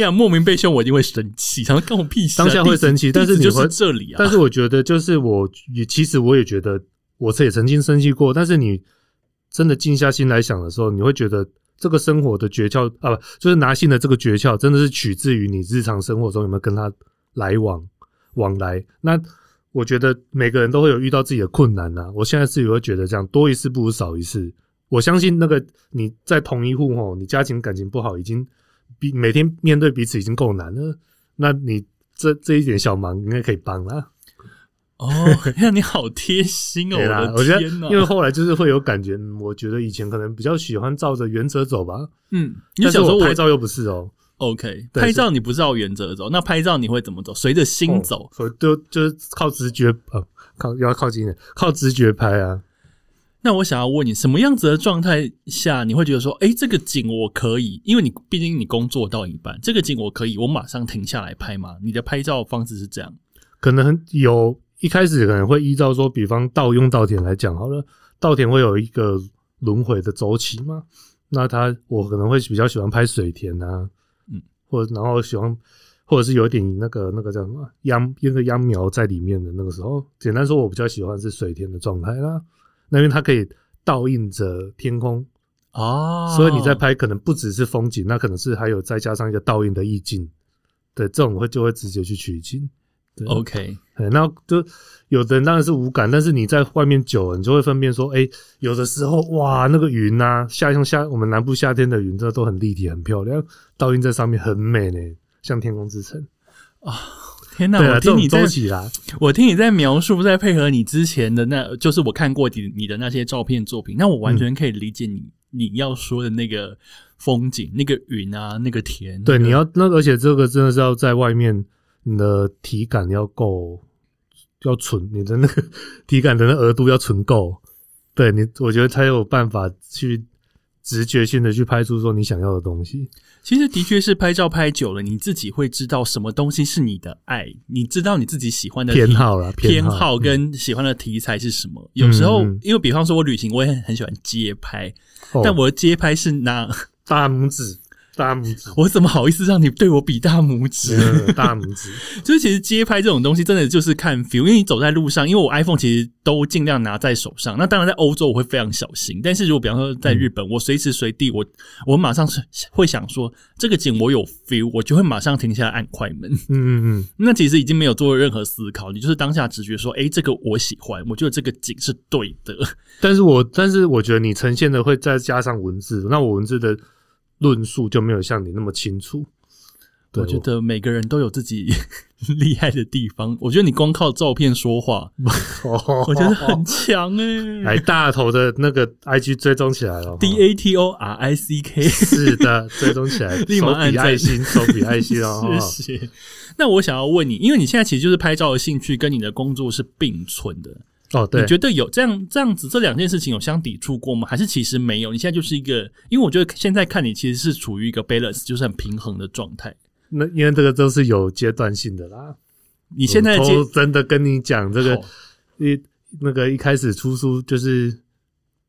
呀，莫名被凶，我一定会生气，想要干我屁事。当下会生气，但是就是这里啊。但是我觉得，就是我也其实我也觉得，我也曾经生气过。但是你真的静下心来想的时候，你会觉得这个生活的诀窍啊，不就是拿信的这个诀窍，真的是取自于你日常生活中有没有跟他来往往来。那我觉得每个人都会有遇到自己的困难呐。我现在自己会觉得这样，多一事不如少一事。我相信那个你在同一户哦，你家庭感情不好已经。比每天面对彼此已经够难了，那你这这一点小忙应该可以帮啦。哦，那你好贴心哦！我觉得，因为后来就是会有感觉，我觉得以前可能比较喜欢照着原则走吧。嗯，你小时候拍照又不是哦。OK，拍照你不是照原则走，那拍照你会怎么走？随着心走，所以就就是靠直觉，呃，靠要靠近点，靠直觉拍啊。那我想要问你，什么样子的状态下你会觉得说，哎，这个景我可以？因为你毕竟你工作到一半，这个景我可以，我马上停下来拍吗？你的拍照方式是这样？可能有一开始可能会依照说，比方稻用稻田来讲好了，稻田会有一个轮回的周期嘛。那他我可能会比较喜欢拍水田啊，嗯，或者然后喜欢，或者是有点那个那个叫什么秧那个秧苗在里面的那个时候，简单说，我比较喜欢是水田的状态啦。那边它可以倒映着天空。哦，所以你在拍可能不只是风景，那可能是还有再加上一个倒映的意境，对，这种会就会直接去取景。OK，那就有的人当然是无感，但是你在外面久了，你就会分辨说，哎，有的时候哇，那个云呐，夏像夏我们南部夏天的云，这都很立体、很漂亮，倒映在上面很美呢，像天空之城。啊。天呐！我听你在，我听你在描述，再配合你之前的那，就是我看过你你的那些照片作品，那我完全可以理解你你要说的那个风景，那个云啊，那个田。对，你要那而且这个真的是要在外面，你的体感要够，要存，你的那个 体感的那额度要存够。对你，我觉得才有办法去。直觉性的去拍出说你想要的东西，其实的确是拍照拍久了，你自己会知道什么东西是你的爱，你知道你自己喜欢的偏好了，偏好跟喜欢的题材是什么。有时候，因为比方说我旅行，我也很喜欢街拍，但我的街拍是拿 大拇指。大拇指，我怎么好意思让你对我比大拇指？大拇指，就是其实街拍这种东西，真的就是看 feel。因为你走在路上，因为我 iPhone 其实都尽量拿在手上。那当然在欧洲我会非常小心，但是如果比方说在日本，我随时随地我我马上是会想说这个景我有 feel，我就会马上停下来按快门。嗯嗯嗯。那其实已经没有做任何思考，你就是当下直觉说，哎，这个我喜欢，我觉得这个景是对的。但是我但是我觉得你呈现的会再加上文字，那我文字的。论述就没有像你那么清楚。我觉得每个人都有自己 厉害的地方。我觉得你光靠照片说话，我觉得很强哎。来大头的那个 IG 追踪起来了，D A T O R I C K，是的，追踪起来，立马比爱心，手比爱心哦。谢谢。那我想要问你，因为你现在其实就是拍照的兴趣跟你的工作是并存的。哦，对，你觉得有这样这样子这两件事情有相抵触过吗？还是其实没有？你现在就是一个，因为我觉得现在看你其实是处于一个 balance，就是很平衡的状态。那因为这个都是有阶段性的啦。你现在真的跟你讲这个，一那个一开始出书就是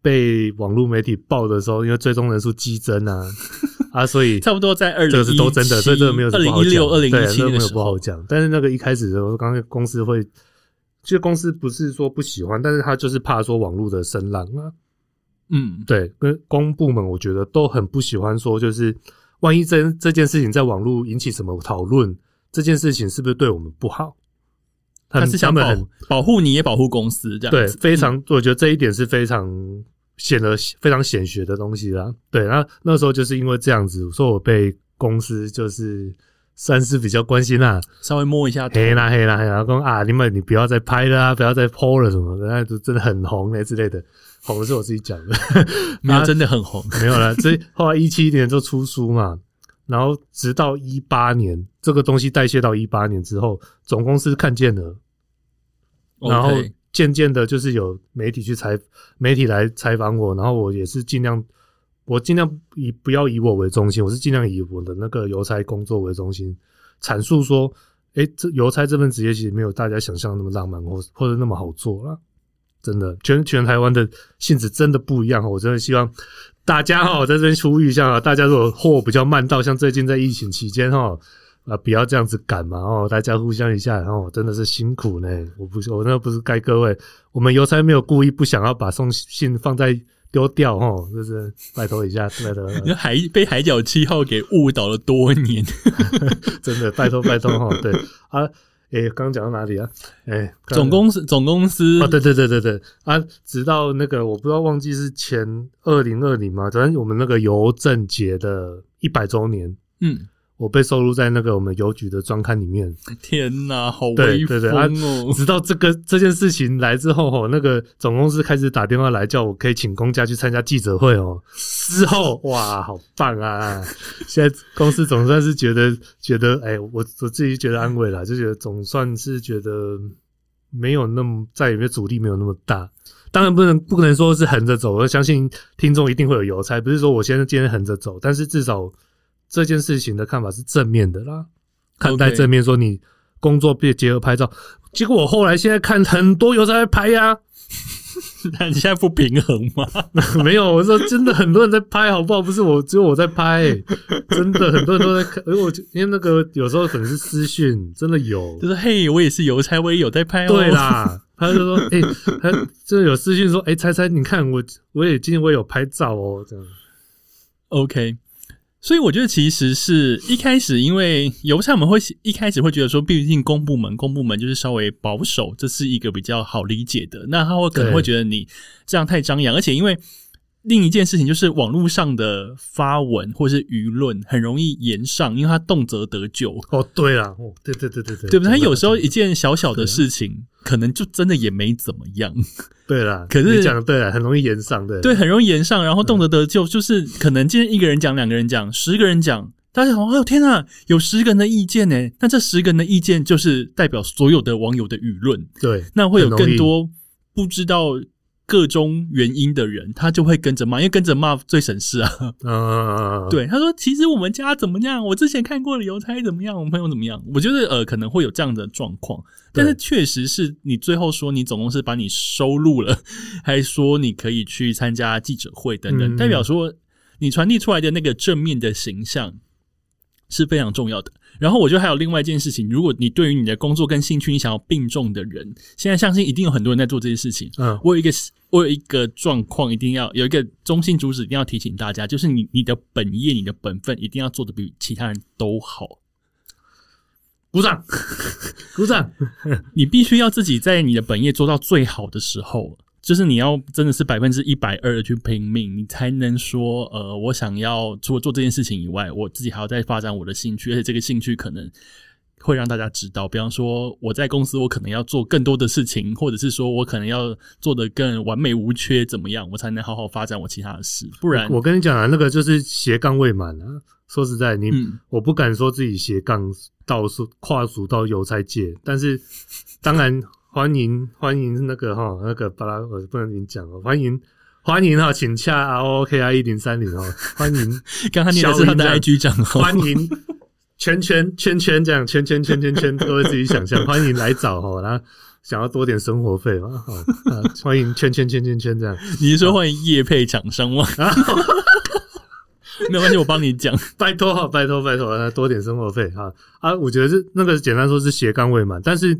被网络媒体报的时候，因为追踪人数激增啊 啊，所以差不多在二零这个是都真的，所以这个没有二零一六、二零一七没有不好讲。但是那个一开始的时候，刚刚公司会。其实公司不是说不喜欢，但是他就是怕说网络的声浪啊。嗯，对，跟公部门我觉得都很不喜欢说，就是万一这这件事情在网络引起什么讨论，这件事情是不是对我们不好？他是想保保护你也保护公司，这样对，非常，我觉得这一点是非常显得非常显学的东西啦。对，那那时候就是因为这样子，说我被公司就是。算是比较关心啦，稍微摸一下，黑啦黑啦黑啦，讲啊，你们你不要再拍了啊，不要再 po 了什么的，那就真的很红嘞之类的，红是我自己讲的，没有真的很红，没有了。所以后来一七年就出书嘛，然后直到一八年，这个东西代谢到一八年之后，总公司看见了，然后渐渐的，就是有媒体去采媒体来采访我，然后我也是尽量。我尽量以不要以我为中心，我是尽量以我的那个邮差工作为中心，阐述说，哎，这邮差这份职业其实没有大家想象那么浪漫，或或者那么好做了。真的，全全台湾的性质真的不一样。我真的希望大家哈，在这边呼吁一下啊，大家如果货比较慢到，像最近在疫情期间哈，啊，不要这样子赶嘛哦，大家互相一下，然后真的是辛苦呢。我不是，我那不是该各位，我们邮差没有故意不想要把送信放在。丢掉哦，就是拜托一下，拜托。海被海角七号给误导了多年，真的拜托拜托哈。对啊，诶，刚刚讲到哪里啊？诶，总公司总公司啊，对对对对对啊，直到那个我不知道忘记是前二零二零嘛，反正我们那个邮政节的一百周年，嗯。我被收录在那个我们邮局的专刊里面。天哪，好威风哦！直到这个这件事情来之后，吼，那个总公司开始打电话来叫我可以请公假去参加记者会哦。之后，哇，好棒啊！现在公司总算是觉得觉得，哎，我我自己觉得安慰了，就觉得总算是觉得没有那么再也没有阻力，没有那么大。当然不能不可能说是横着走，我相信听众一定会有邮差，不是说我现在今天横着走，但是至少这件事情的看法是正面的啦，看待正面，说你工作别结合拍照，结果我后来现在看很多邮差在拍呀、那你现在不平衡吗？没有，我说真的，很多人在拍，好不好？不是我，只有我在拍、真的很多人都在看。因为我因为那个有时候可能是私讯，真的有就。是嘿，我也是邮差，我也有在拍哦。对啦，他就说，哎、他就有私讯说，哎、猜猜，你看我，我也今天我也有拍照哦，这样。OK，所以我觉得其实是一开始，因为邮差我们会一开始会觉得说，毕竟公部门，公部门就是稍微保守，这是一个比较好理解的。那他会可能会觉得你这样太张扬，而且因为另一件事情就是网络上的发文或是舆论很容易延上，因为它动辄得咎。哦，对啦，哦，对对对对对，对不对？他有时候一件小小的事情，可能就真的也没怎么样。对啦，可是你讲的对了，很容易延上，对对，很容易延上，然后动辄得咎，就是可能今天一个人讲，两个人讲，十个人讲，大家想，哦天呐，有十个人的意见呢，那这十个人的意见就是代表所有的网友的舆论，对，那会有更多不知道各种原因的人，他就会跟着骂，因为跟着骂最省事啊。嗯，对，他说其实我们家怎么样，我之前看过的邮差怎么样，我们朋友怎么样，我觉得呃可能会有这样的状况，但是确实是你最后说你总共是把你收录了，还说你可以去参加记者会等等，嗯。代表说你传递出来的那个正面的形象是非常重要的。然后我觉得还有另外一件事情，如果你对于你的工作跟兴趣你想要并重的人，现在相信一定有很多人在做这些事情。嗯，我有一个我有一个状况，一定要有一个中心主旨，一定要提醒大家，就是你你的本业、你的本分一定要做的比其他人都好。鼓掌，鼓掌，你必须要自己在你的本业做到最好的时候，就是你要真的是百分之一百二的去拼命，你才能说，呃，我想要除了做这件事情以外，我自己还要再发展我的兴趣，而且这个兴趣可能会让大家知道。比方说，我在公司我可能要做更多的事情，或者是说我可能要做的更完美无缺，怎么样，我才能好好发展我其他的事，不然我跟你讲啊，那个就是斜杠未满啊。说实在，你、嗯我不敢说自己斜杠到数跨足到邮差界，但是当然欢迎欢迎那个哈那个巴拉我不能跟你讲哦，欢迎欢迎哈，请洽 R O K I 一零三零哦，欢迎 刚刚念的是他的小林 IG 账号，欢迎圈圈圈圈这样圈圈圈圈圈，各位自己想象，欢迎来找哈，然后想要多点生活费嘛，哈、啊，欢迎圈圈圈圈圈这样。你是说欢迎业配厂商吗？没有关系，我帮你讲。拜托哈，拜托拜托，那多点生活费哈啊！我觉得是那个简单说是斜杠未满，但是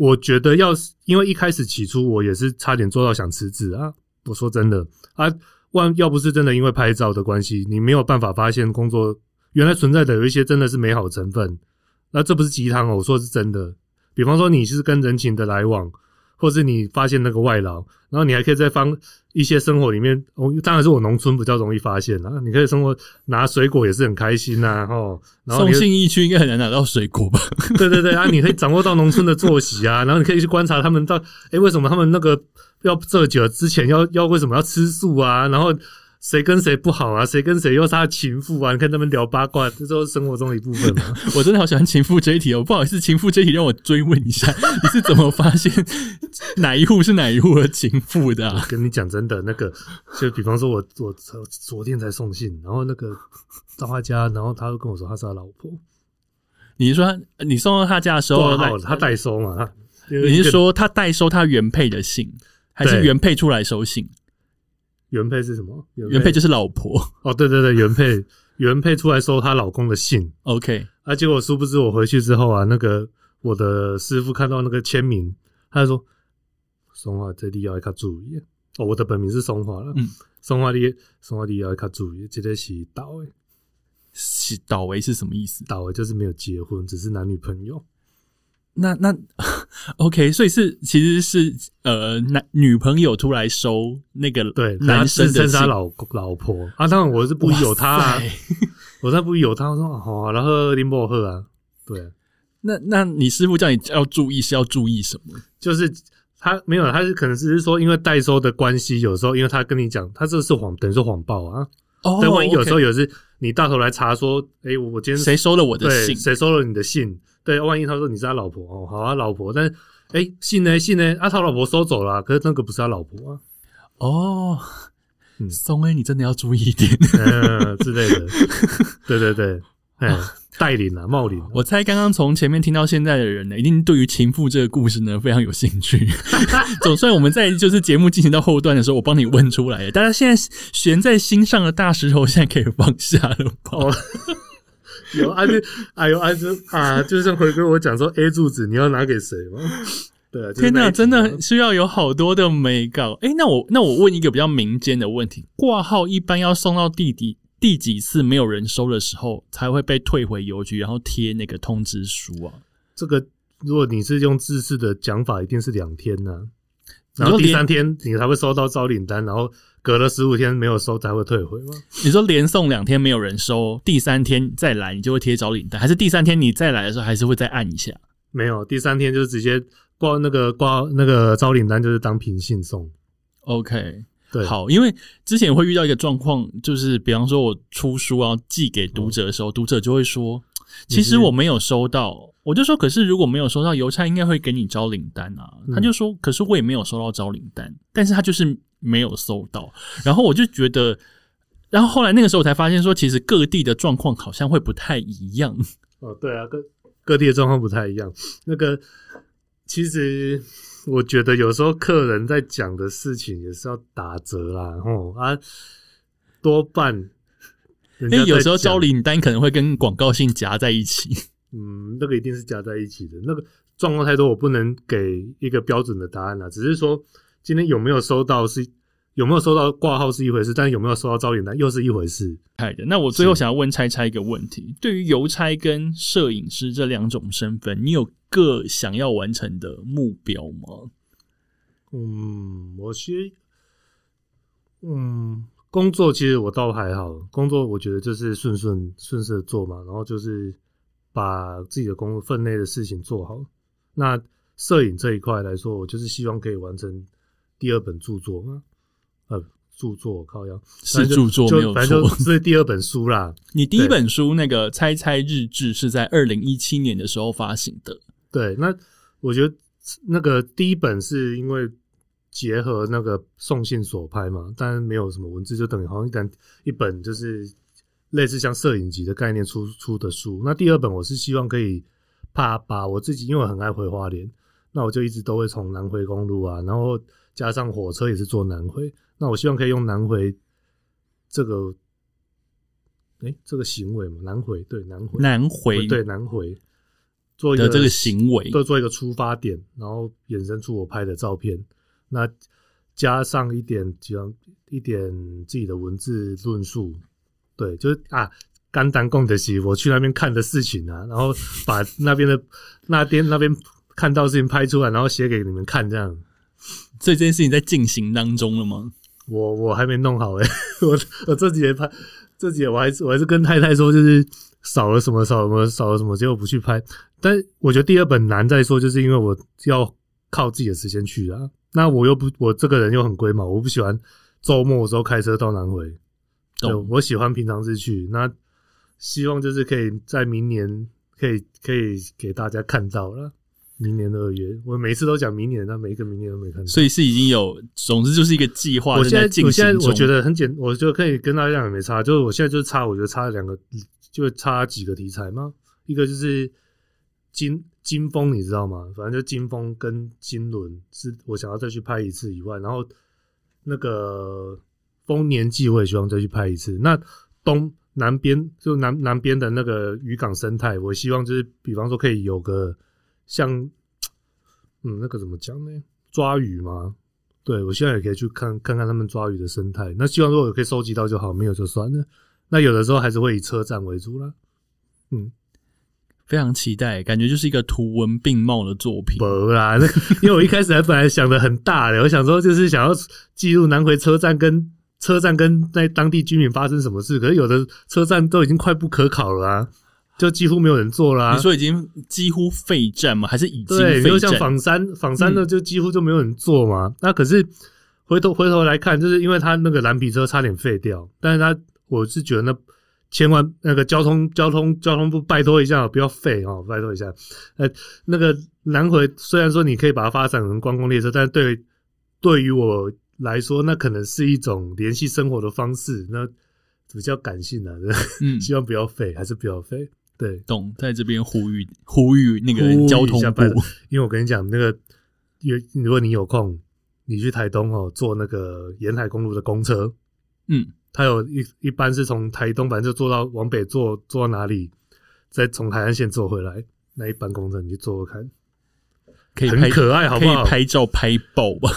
我觉得要是因为一开始起初我也是差点做到想辞职啊。我说真的啊，万要不是真的因为拍照的关系，你没有办法发现工作原来存在的有一些真的是美好成分。那这不是鸡汤哦，我说是真的。比方说你是跟人情的来往，或是你发现那个外劳，然后你还可以在方一些生活里面，哦，当然是我农村比较容易发现啊。你可以生活拿水果也是很开心呐、哦，然后送你信义区应该很难拿到水果吧？对对对啊，你可以掌握到农村的作息啊，然后你可以去观察他们到，诶，为什么他们那个要这酒之前要要为什么要吃素啊？然后谁跟谁不好啊？谁跟谁又是他的情妇啊？你看他们聊八卦，这都是生活中的一部分嘛。我真的好喜欢情妇这一题哦，不好意思，情妇这一题让我追问一下，你是怎么发现 哪一户是哪一户的情妇的、啊？跟你讲真的，那个就比方说我我昨昨天才送信，然后那个到他家，然后他就跟我说他是他老婆，你是说你送到他家的时候他代收嘛，你是说他代收他原配的信，还是原配出来收信？原配是什么？原配就是老婆。哦，对对对，原配原配出来收她老公的信，OK，啊，结果殊不知我回去之后啊，那个我的师傅看到那个签名，他就说：“松花这里要卡注意。”哦，我的本名是松花了，嗯，松华你松华你要卡注意，这个是岛诶，是倒为是什么意思？岛诶就是没有结婚，只是男女朋友。那那 OK，所以是其实是呃男女朋友出来收那个对，男生的他老老婆啊，当然我是不有他、啊我在不疑有他，我说好、啊，然后林伯赫啊，对啊，那那你师傅叫你要注意是要注意什么？就是他没有，他是可能只是说因为代收的关系，有时候因为他跟你讲，他这是谎，等于说谎报啊。哦但万一有时候有是你到头来查说，诶，我我今天谁收了我的信？谁收了你的信？对，万一他说你是他老婆哦，好啊，老婆，但是诶，信呢信呢，啊，他老婆收走了啊、可是那个不是他老婆啊，哦，嗯松 A，你真的要注意一点。嗯之类的。对对对，哎，带领啊，冒领啊，我猜刚刚从前面听到现在的人呢，一定对于情妇这个故事呢非常有兴趣。总算我们在就是节目进行到后段的时候，我帮你问出来了。大家现在悬在心上的大石头，现在可以放下了吧？哦，有啊，就哎呦啊，就啊，就像回归我讲说 A 柱子你要拿给谁吗？对啊，就是天哪，真的需要有好多的美稿。诶，那我那我问一个比较民间的问题：挂号一般要送到第几第几次没有人收的时候，才会被退回邮局，然后贴那个通知书啊？这个，如果你是用自式的讲法，一定是两天呢、然后第三天你才会收到招领单，然后隔了十五天没有收才会退回吗？你说连送两天没有人收，第三天再来你就会贴找领单，还是第三天你再来的时候还是会再按一下？没有，第三天就是直接挂那个挂那个招领单，就是当平信送。OK，对，好，因为之前会遇到一个状况，就是比方说我出书要寄给读者的时候，读者就会说，其实我没有收到。我就说，可是如果没有收到，邮差应该会给你招领单啊。嗯他就说，可是我也没有收到招领单，但是他就是没有收到。然后我就觉得，然后后来那个时候我才发现说，其实各地的状况好像会不太一样。哦，对啊，各各地的状况不太一样。那个其实我觉得有时候客人在讲的事情也是要打折啦，哦啊，多半因为有时候招领单可能会跟广告信夹在一起。嗯，那个一定是夹在一起的。那个状况太多，我不能给一个标准的答案啦。只是说今天有没有收到是有没有收到挂号是一回事，但是有没有收到招领单又是一回事。害的。那我最后想要问猜猜一个问题：对于邮差跟摄影师这两种身份，你有各想要完成的目标吗？嗯，我其实嗯，工作其实我倒还好，工作我觉得就是顺顺顺势做嘛，然后就是把自己的工作分内的事情做好。那摄影这一块来说，我就是希望可以完成第二本著作嘛，呃，著作靠腰是著作没有反正就错。是第二本书啦。你第一本书那个《猜猜日志》是在二零一七年的时候发行的。对，那我觉得那个第一本是因为结合那个送信所拍嘛，但是没有什么文字，就等于好像一本一本就是类似像摄影集的概念出出的书。那第二本我是希望可以怕把我自己，因为我很爱回花莲，那我就一直都会从南回公路啊，然后加上火车也是坐南回，那我希望可以用南回这个。诶，这个行为嘛，南回对南回南回对南回做一个这个行为，都做一个出发点，然后衍生出我拍的照片，那加上一点几样一点自己的文字论述，对，就是啊，甘丹贡德西，我去那边看的事情啊，然后把那边的那边那边看到的事情拍出来，然后写给你们看，这样。所以这件事情在进行当中了吗？我我还没弄好 哎、我我这几天拍，这几天我还是我还是跟太太说，就是少了什么少了什么少了什么，结果不去拍。但我觉得第二本难在说，就是因为我要靠自己的时间去啊。那我又不，我这个人又很龟毛，我不喜欢周末的时候开车到南回。对，懂我喜欢平常日去。那希望就是可以在明年可以可以给大家看到了。明年的二月，我每次都讲明年，但每一个明年都没看到。所以是已经有，总之就是一个计划我现在我现在。我觉得很简，我就可以跟大家讲也没差，就是我现在就是差，我觉得差两个，就差几个题材嘛。一个就是金金风，你知道吗？反正就金风跟金轮是我想要再去拍一次以外，然后那个丰年祭我也希望再去拍一次。那东南边就南南边的那个渔港生态，我希望就是比方说可以有个像，嗯，那个怎么讲呢？抓鱼吗？对，我现在也可以去看看看他们抓鱼的生态。那希望如果可以收集到就好，没有就算了。那有的时候还是会以车站为主啦。嗯，非常期待，感觉就是一个图文并茂的作品。不啦，那因为我一开始还本来想的很大的，我想说就是想要记录南回车站跟车站跟在当地居民发生什么事，可是有的车站都已经快不可考了啊，就几乎没有人做啦、你说已经几乎废站吗？还是已经对，就像废站？仿山，仿山的就几乎就没有人做嘛。那可是回头回头来看，就是因为他那个蓝皮车差点废掉，但是他我是觉得那千万那个交通交通交通部拜托一下，不要废哦，拜托一下。呃，那个南回虽然说你可以把它发展成观光列车，但是对对于我来说，那可能是一种联系生活的方式，那比较感性的、啊，嗯，希望不要废，还是不要废。对，懂，在这边呼吁呼吁那个交通部。因为我跟你讲，那个，有如果你有空，你去台东哦，坐那个沿海公路的公车，嗯，它有一一般是从台东，反正就坐到往北坐坐到哪里，再从海岸线坐回来。那一班公车你去坐坐看，很可以拍可爱，好可以不好？拍照拍爆吧？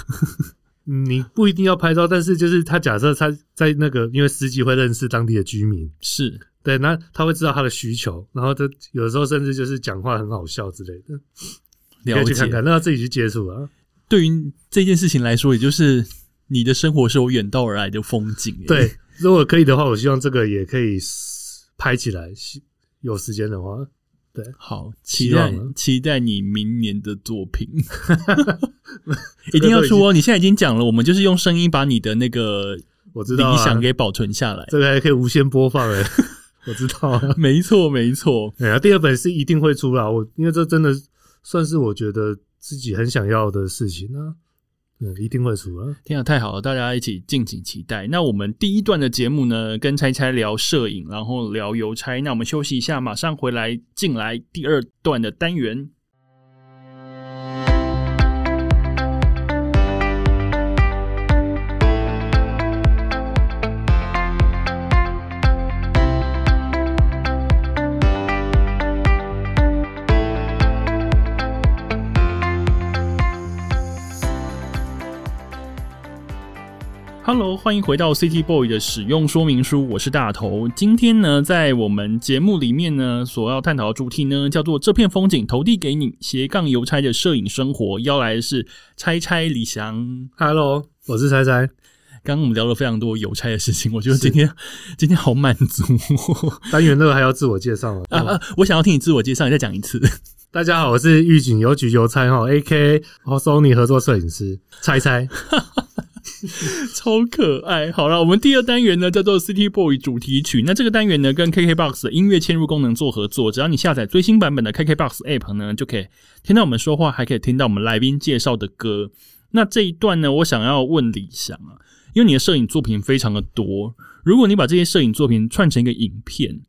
你不一定要拍照，但是就是他假设他在那个，因为司机会认识当地的居民，是，对，那他会知道他的需求，然后他有的时候甚至就是讲话很好笑之类的，你可了解以去看。看，那要自己去接触啊。对于这件事情来说，也就是你的生活是有远道而来的风景。欸，对，如果可以的话，我希望这个也可以拍起来，有时间的话，对，好，期待期待你明年的作品，一定要出哦！你现在已经讲了，我们就是用声音把你的那个理我知道、啊、想给保存下来。这个还可以无限播放哎，我知道、啊。没错，没错。哎呀，第二本是一定会出啦，我因为这真的算是我觉得自己很想要的事情啊，嗯，一定会出啊。天啊，太好了！大家一起敬请期待。那我们第一段的节目呢，跟猜猜聊摄影，然后聊邮差。那我们休息一下，马上回来进来第二段的单元。Hello，欢迎回到 City Boy 的使用说明书，我是大头。今天呢，在我们节目里面呢，所要探讨的主题呢，叫做“这片风景投递给你”斜杠邮差的摄影生活。邀来的是拆拆李翔。Hello，我是猜猜。刚刚我们聊了非常多邮差的事情，我觉得今天今天好满足单元那个还要自我介绍吗？啊啊！我想要听你自我介绍，你再讲一次。大家好，我是预警邮局邮差哈，A K 和 Sony 合作摄影师，猜猜。超可爱。好了，我们第二单元呢叫做 City Boy 主题曲。那这个单元呢跟 KKBOX 的音乐嵌入功能做合作，只要你下载最新版本的 KKBOX App 呢，就可以听到我们说话，还可以听到我们来宾介绍的歌。那这一段呢，我想要问李翔啊，因为你的摄影作品非常的多，如果你把这些摄影作品串成一个影片，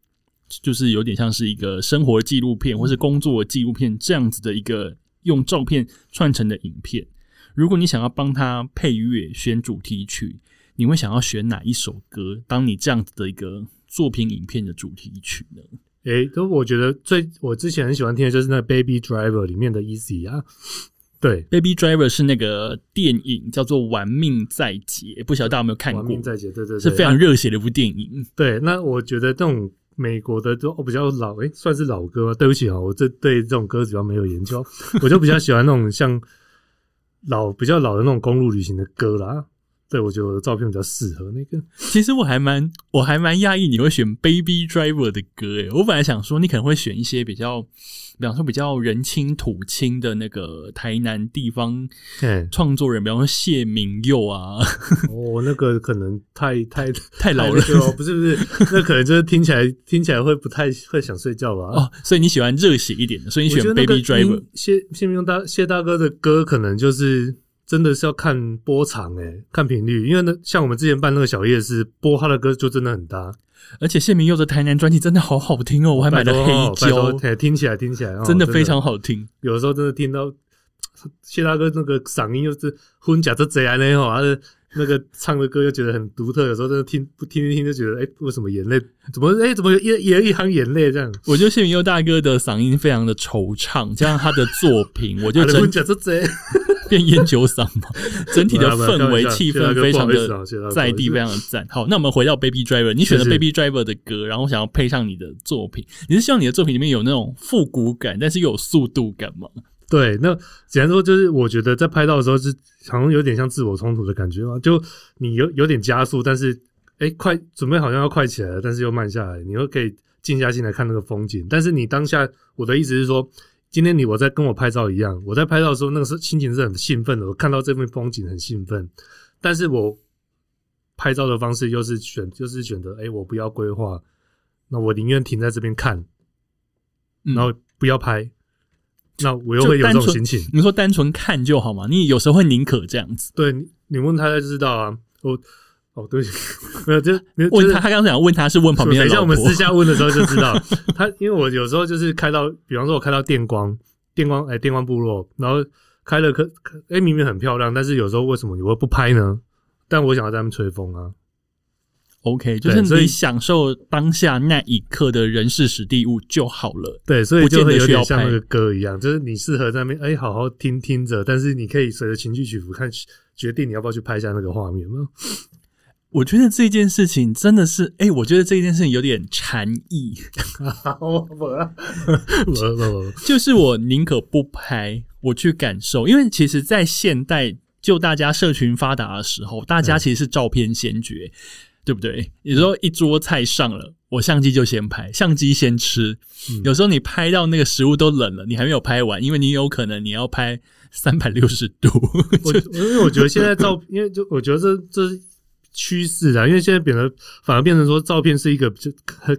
就是有点像是一个生活纪录片或是工作纪录片这样子的一个用照片串成的影片。如果你想要帮他配乐、选主题曲，你会想要选哪一首歌当你这样子的一个作品影片的主题曲呢？诶、都我觉得最我之前很喜欢听的就是那 Baby Driver 里面的 Easy 啊，对，Baby Driver 是那个电影叫做《玩命在劫》，不晓得大家有没有看过？玩命在劫，对对对，是非常热血的一部电影。对。那我觉得这种美国的都比较老，诶、算是老歌吗？对不起啊，我这对这种歌比较没有研究，我就比较喜欢那种像老比较老的那种公路旅行的歌啦。对，我觉得我的照片比较适合那个。其实我还蛮我还蛮讶异你会选 Baby Driver 的歌诶，我本来想说你可能会选一些比较，比方说比较人亲土亲的那个台南地方嘿，创作人，比方说谢明佑啊，哦，那个可能太太 太老了不是不是，那可能就是听起来听起来会不太会想睡觉吧？哦，所以你喜欢热血一点的，所以你选 Baby Driver 音。谢谢明大谢大哥的歌，可能就是真的是要看波长诶、看频率，因为呢，像我们之前办那个小夜市，播他的歌就真的很搭。而且谢明佑的台南专辑真的好好听哦，我还买了黑胶，听起来听起来、哦、真的非常好听。有的时候真的听到谢大哥那个嗓音又是混假这贼啊那吼，他的那个唱的歌又觉得很独特，有时候真的听不听一听就觉得，哎、为什么眼泪怎么哎、怎么有一有一行眼泪这样？我觉得谢明佑大哥的嗓音非常的惆怅，加上他的作品，我就真 假这贼。变烟酒嗓嘛，整体的氛围气氛非常的在地，非常的赞。好，那我们回到 Baby Driver，你选的是是 Baby Driver 的歌，然后想要配上你的作品，你是希望你的作品里面有那种复古感，但是又有速度感吗？对，那简单说就是，我觉得在拍到的时候是好像有点像自我冲突的感觉嘛，就你有有点加速，但是哎、快准备好像要快起来了，但是又慢下来，你又可以静下心来看那个风景。但是你当下，我的意思是说，今天你我在跟我拍照一样，我在拍照的时候，那个是心情是很兴奋的，我看到这边风景很兴奋，但是我拍照的方式又是选，就是选择哎、我不要规划，那我宁愿停在这边看，嗯然后不要拍。那我又会有这种心情。你说单纯看就好嘛？你有时候会宁可这样子。对你，你问他他就知道啊。我哦，对，没有就问他，他刚刚想问他是问旁边的。等一下我们私下问的时候就知道 他，因为我有时候就是开到，比方说我开到电光，电光哎，电光部落，然后开了可哎明明很漂亮，但是有时候为什么你会不拍呢？但我想要在那边吹风啊。OK，就是你享受当下那一刻的人事史地物就好了。对，所以就会有点像那个歌一样，就是你适合在那边哎好好听听着，但是你可以随着情绪起伏看决定你要不要去拍一下那个画面吗？我觉得这件事情真的是，哎，我觉得这件事情有点禅意。我不不不，就是我宁可不拍，我去感受，因为其实，在现代就大家社群发达的时候，大家其实是照片先决。对不对？有时候一桌菜上了，我相机就先拍，相机先吃。有时候你拍到那个食物都冷了，你还没有拍完，因为你有可能你要拍三百六十度。我因为我觉得现在照，因为就我觉得这这是趋势啊，因为现在变得反而变成说照片是一个就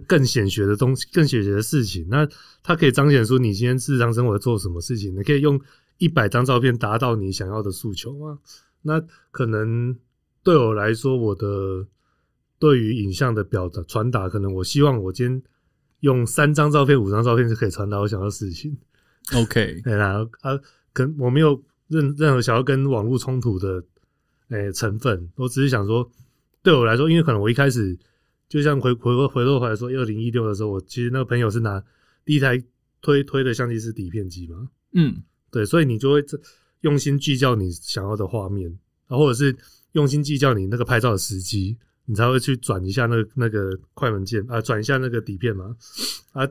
更显学的东西，更显学的事情。那它可以彰显出你今天日常生活做什么事情，你可以用一百张照片达到你想要的诉求吗？那可能对我来说，我的。对于影像的表达传达，可能我希望我今天用三张照片、五张照片就可以传达我想要的事情。OK，对啦，啊，跟我没有任任何想要跟网络冲突的诶成分，我只是想说，对我来说，因为可能我一开始就像回回回回头回来说，二零一六的时候，我其实那个朋友是拿第一台推推的相机是底片机嘛，嗯，对，所以你就会用心计较你想要的画面，啊，或者是用心计较你那个拍照的时机。你才会去转一下那个那个快门键啊，转一下那个底片嘛啊，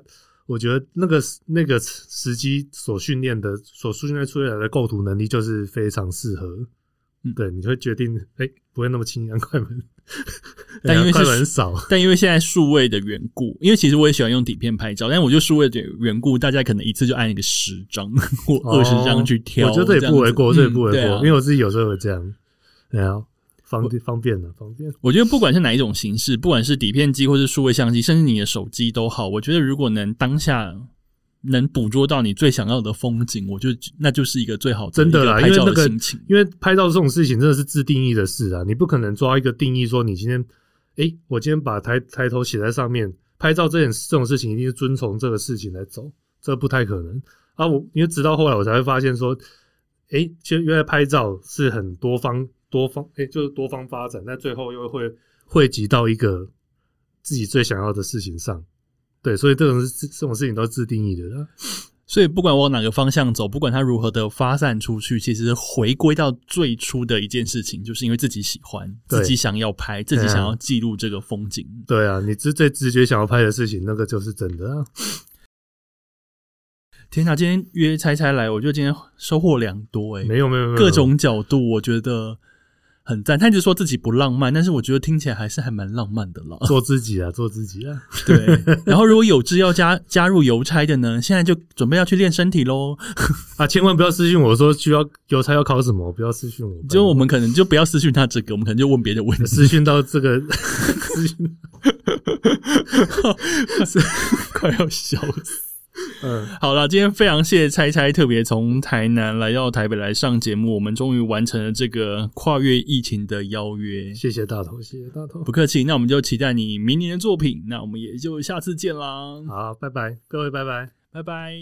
我觉得那个那个时机所训练的、所训练出来的构图能力就是非常适合。对，你会决定哎，不会那么轻易按快门。但因为是很少，但因为现在数位的缘故，因为其实我也喜欢用底片拍照，但我觉得数位的缘故，大家可能一次就按一个十张 或二十张去挑，我觉得这也不为过，这也不为过，因为我自己有时候会这样，然后。方方便的，方便。我觉得不管是哪一种形式，不管是底片机或是数位相机，甚至你的手机都好。我觉得如果能当下能捕捉到你最想要的风景，我就那就是一个最好真的啦。因为那个，因为拍照这种事情真的是自定义的事啊，你不可能抓一个定义说你今天，哎，我今天把抬抬头写在上面，拍照这件这种事情一定是遵从这个事情来走，这不太可能啊。我因为直到后来我才会发现说，哎，其实原来拍照是很多方。多方哎，就是多方发展，但最后又会汇集到一个自己最想要的事情上。对，所以这种这种事情都是自定义的。所以不管往哪个方向走，不管它如何的发散出去，其实回归到最初的一件事情，就是因为自己喜欢，自己想要拍，自己想要记录这个风景。对啊，你直最直觉想要拍的事情，那个就是真的。啊。天哪，今天约猜猜来，我觉得今天收获良多哎，没有没有各种角度，我觉得。很赞，他一直说自己不浪漫，但是我觉得听起来还是还蛮浪漫的了。做自己啊，做自己啊。对，然后如果有志要加加入邮差的呢，现在就准备要去练身体喽。啊，千万不要私信我说需要邮差要考什么，不要私信我。就我们可能就不要私信他这个，我们可能就问别的问题。私信到这个，私信，快要笑死。嗯，好了，今天非常谢谢猜猜特别从台南来到台北来上节目，我们终于完成了这个跨越疫情的邀约。谢谢大头，谢谢大头，不客气。那我们就期待你明年的作品，那我们也就下次见啦。好，拜拜，各位，拜拜，拜拜。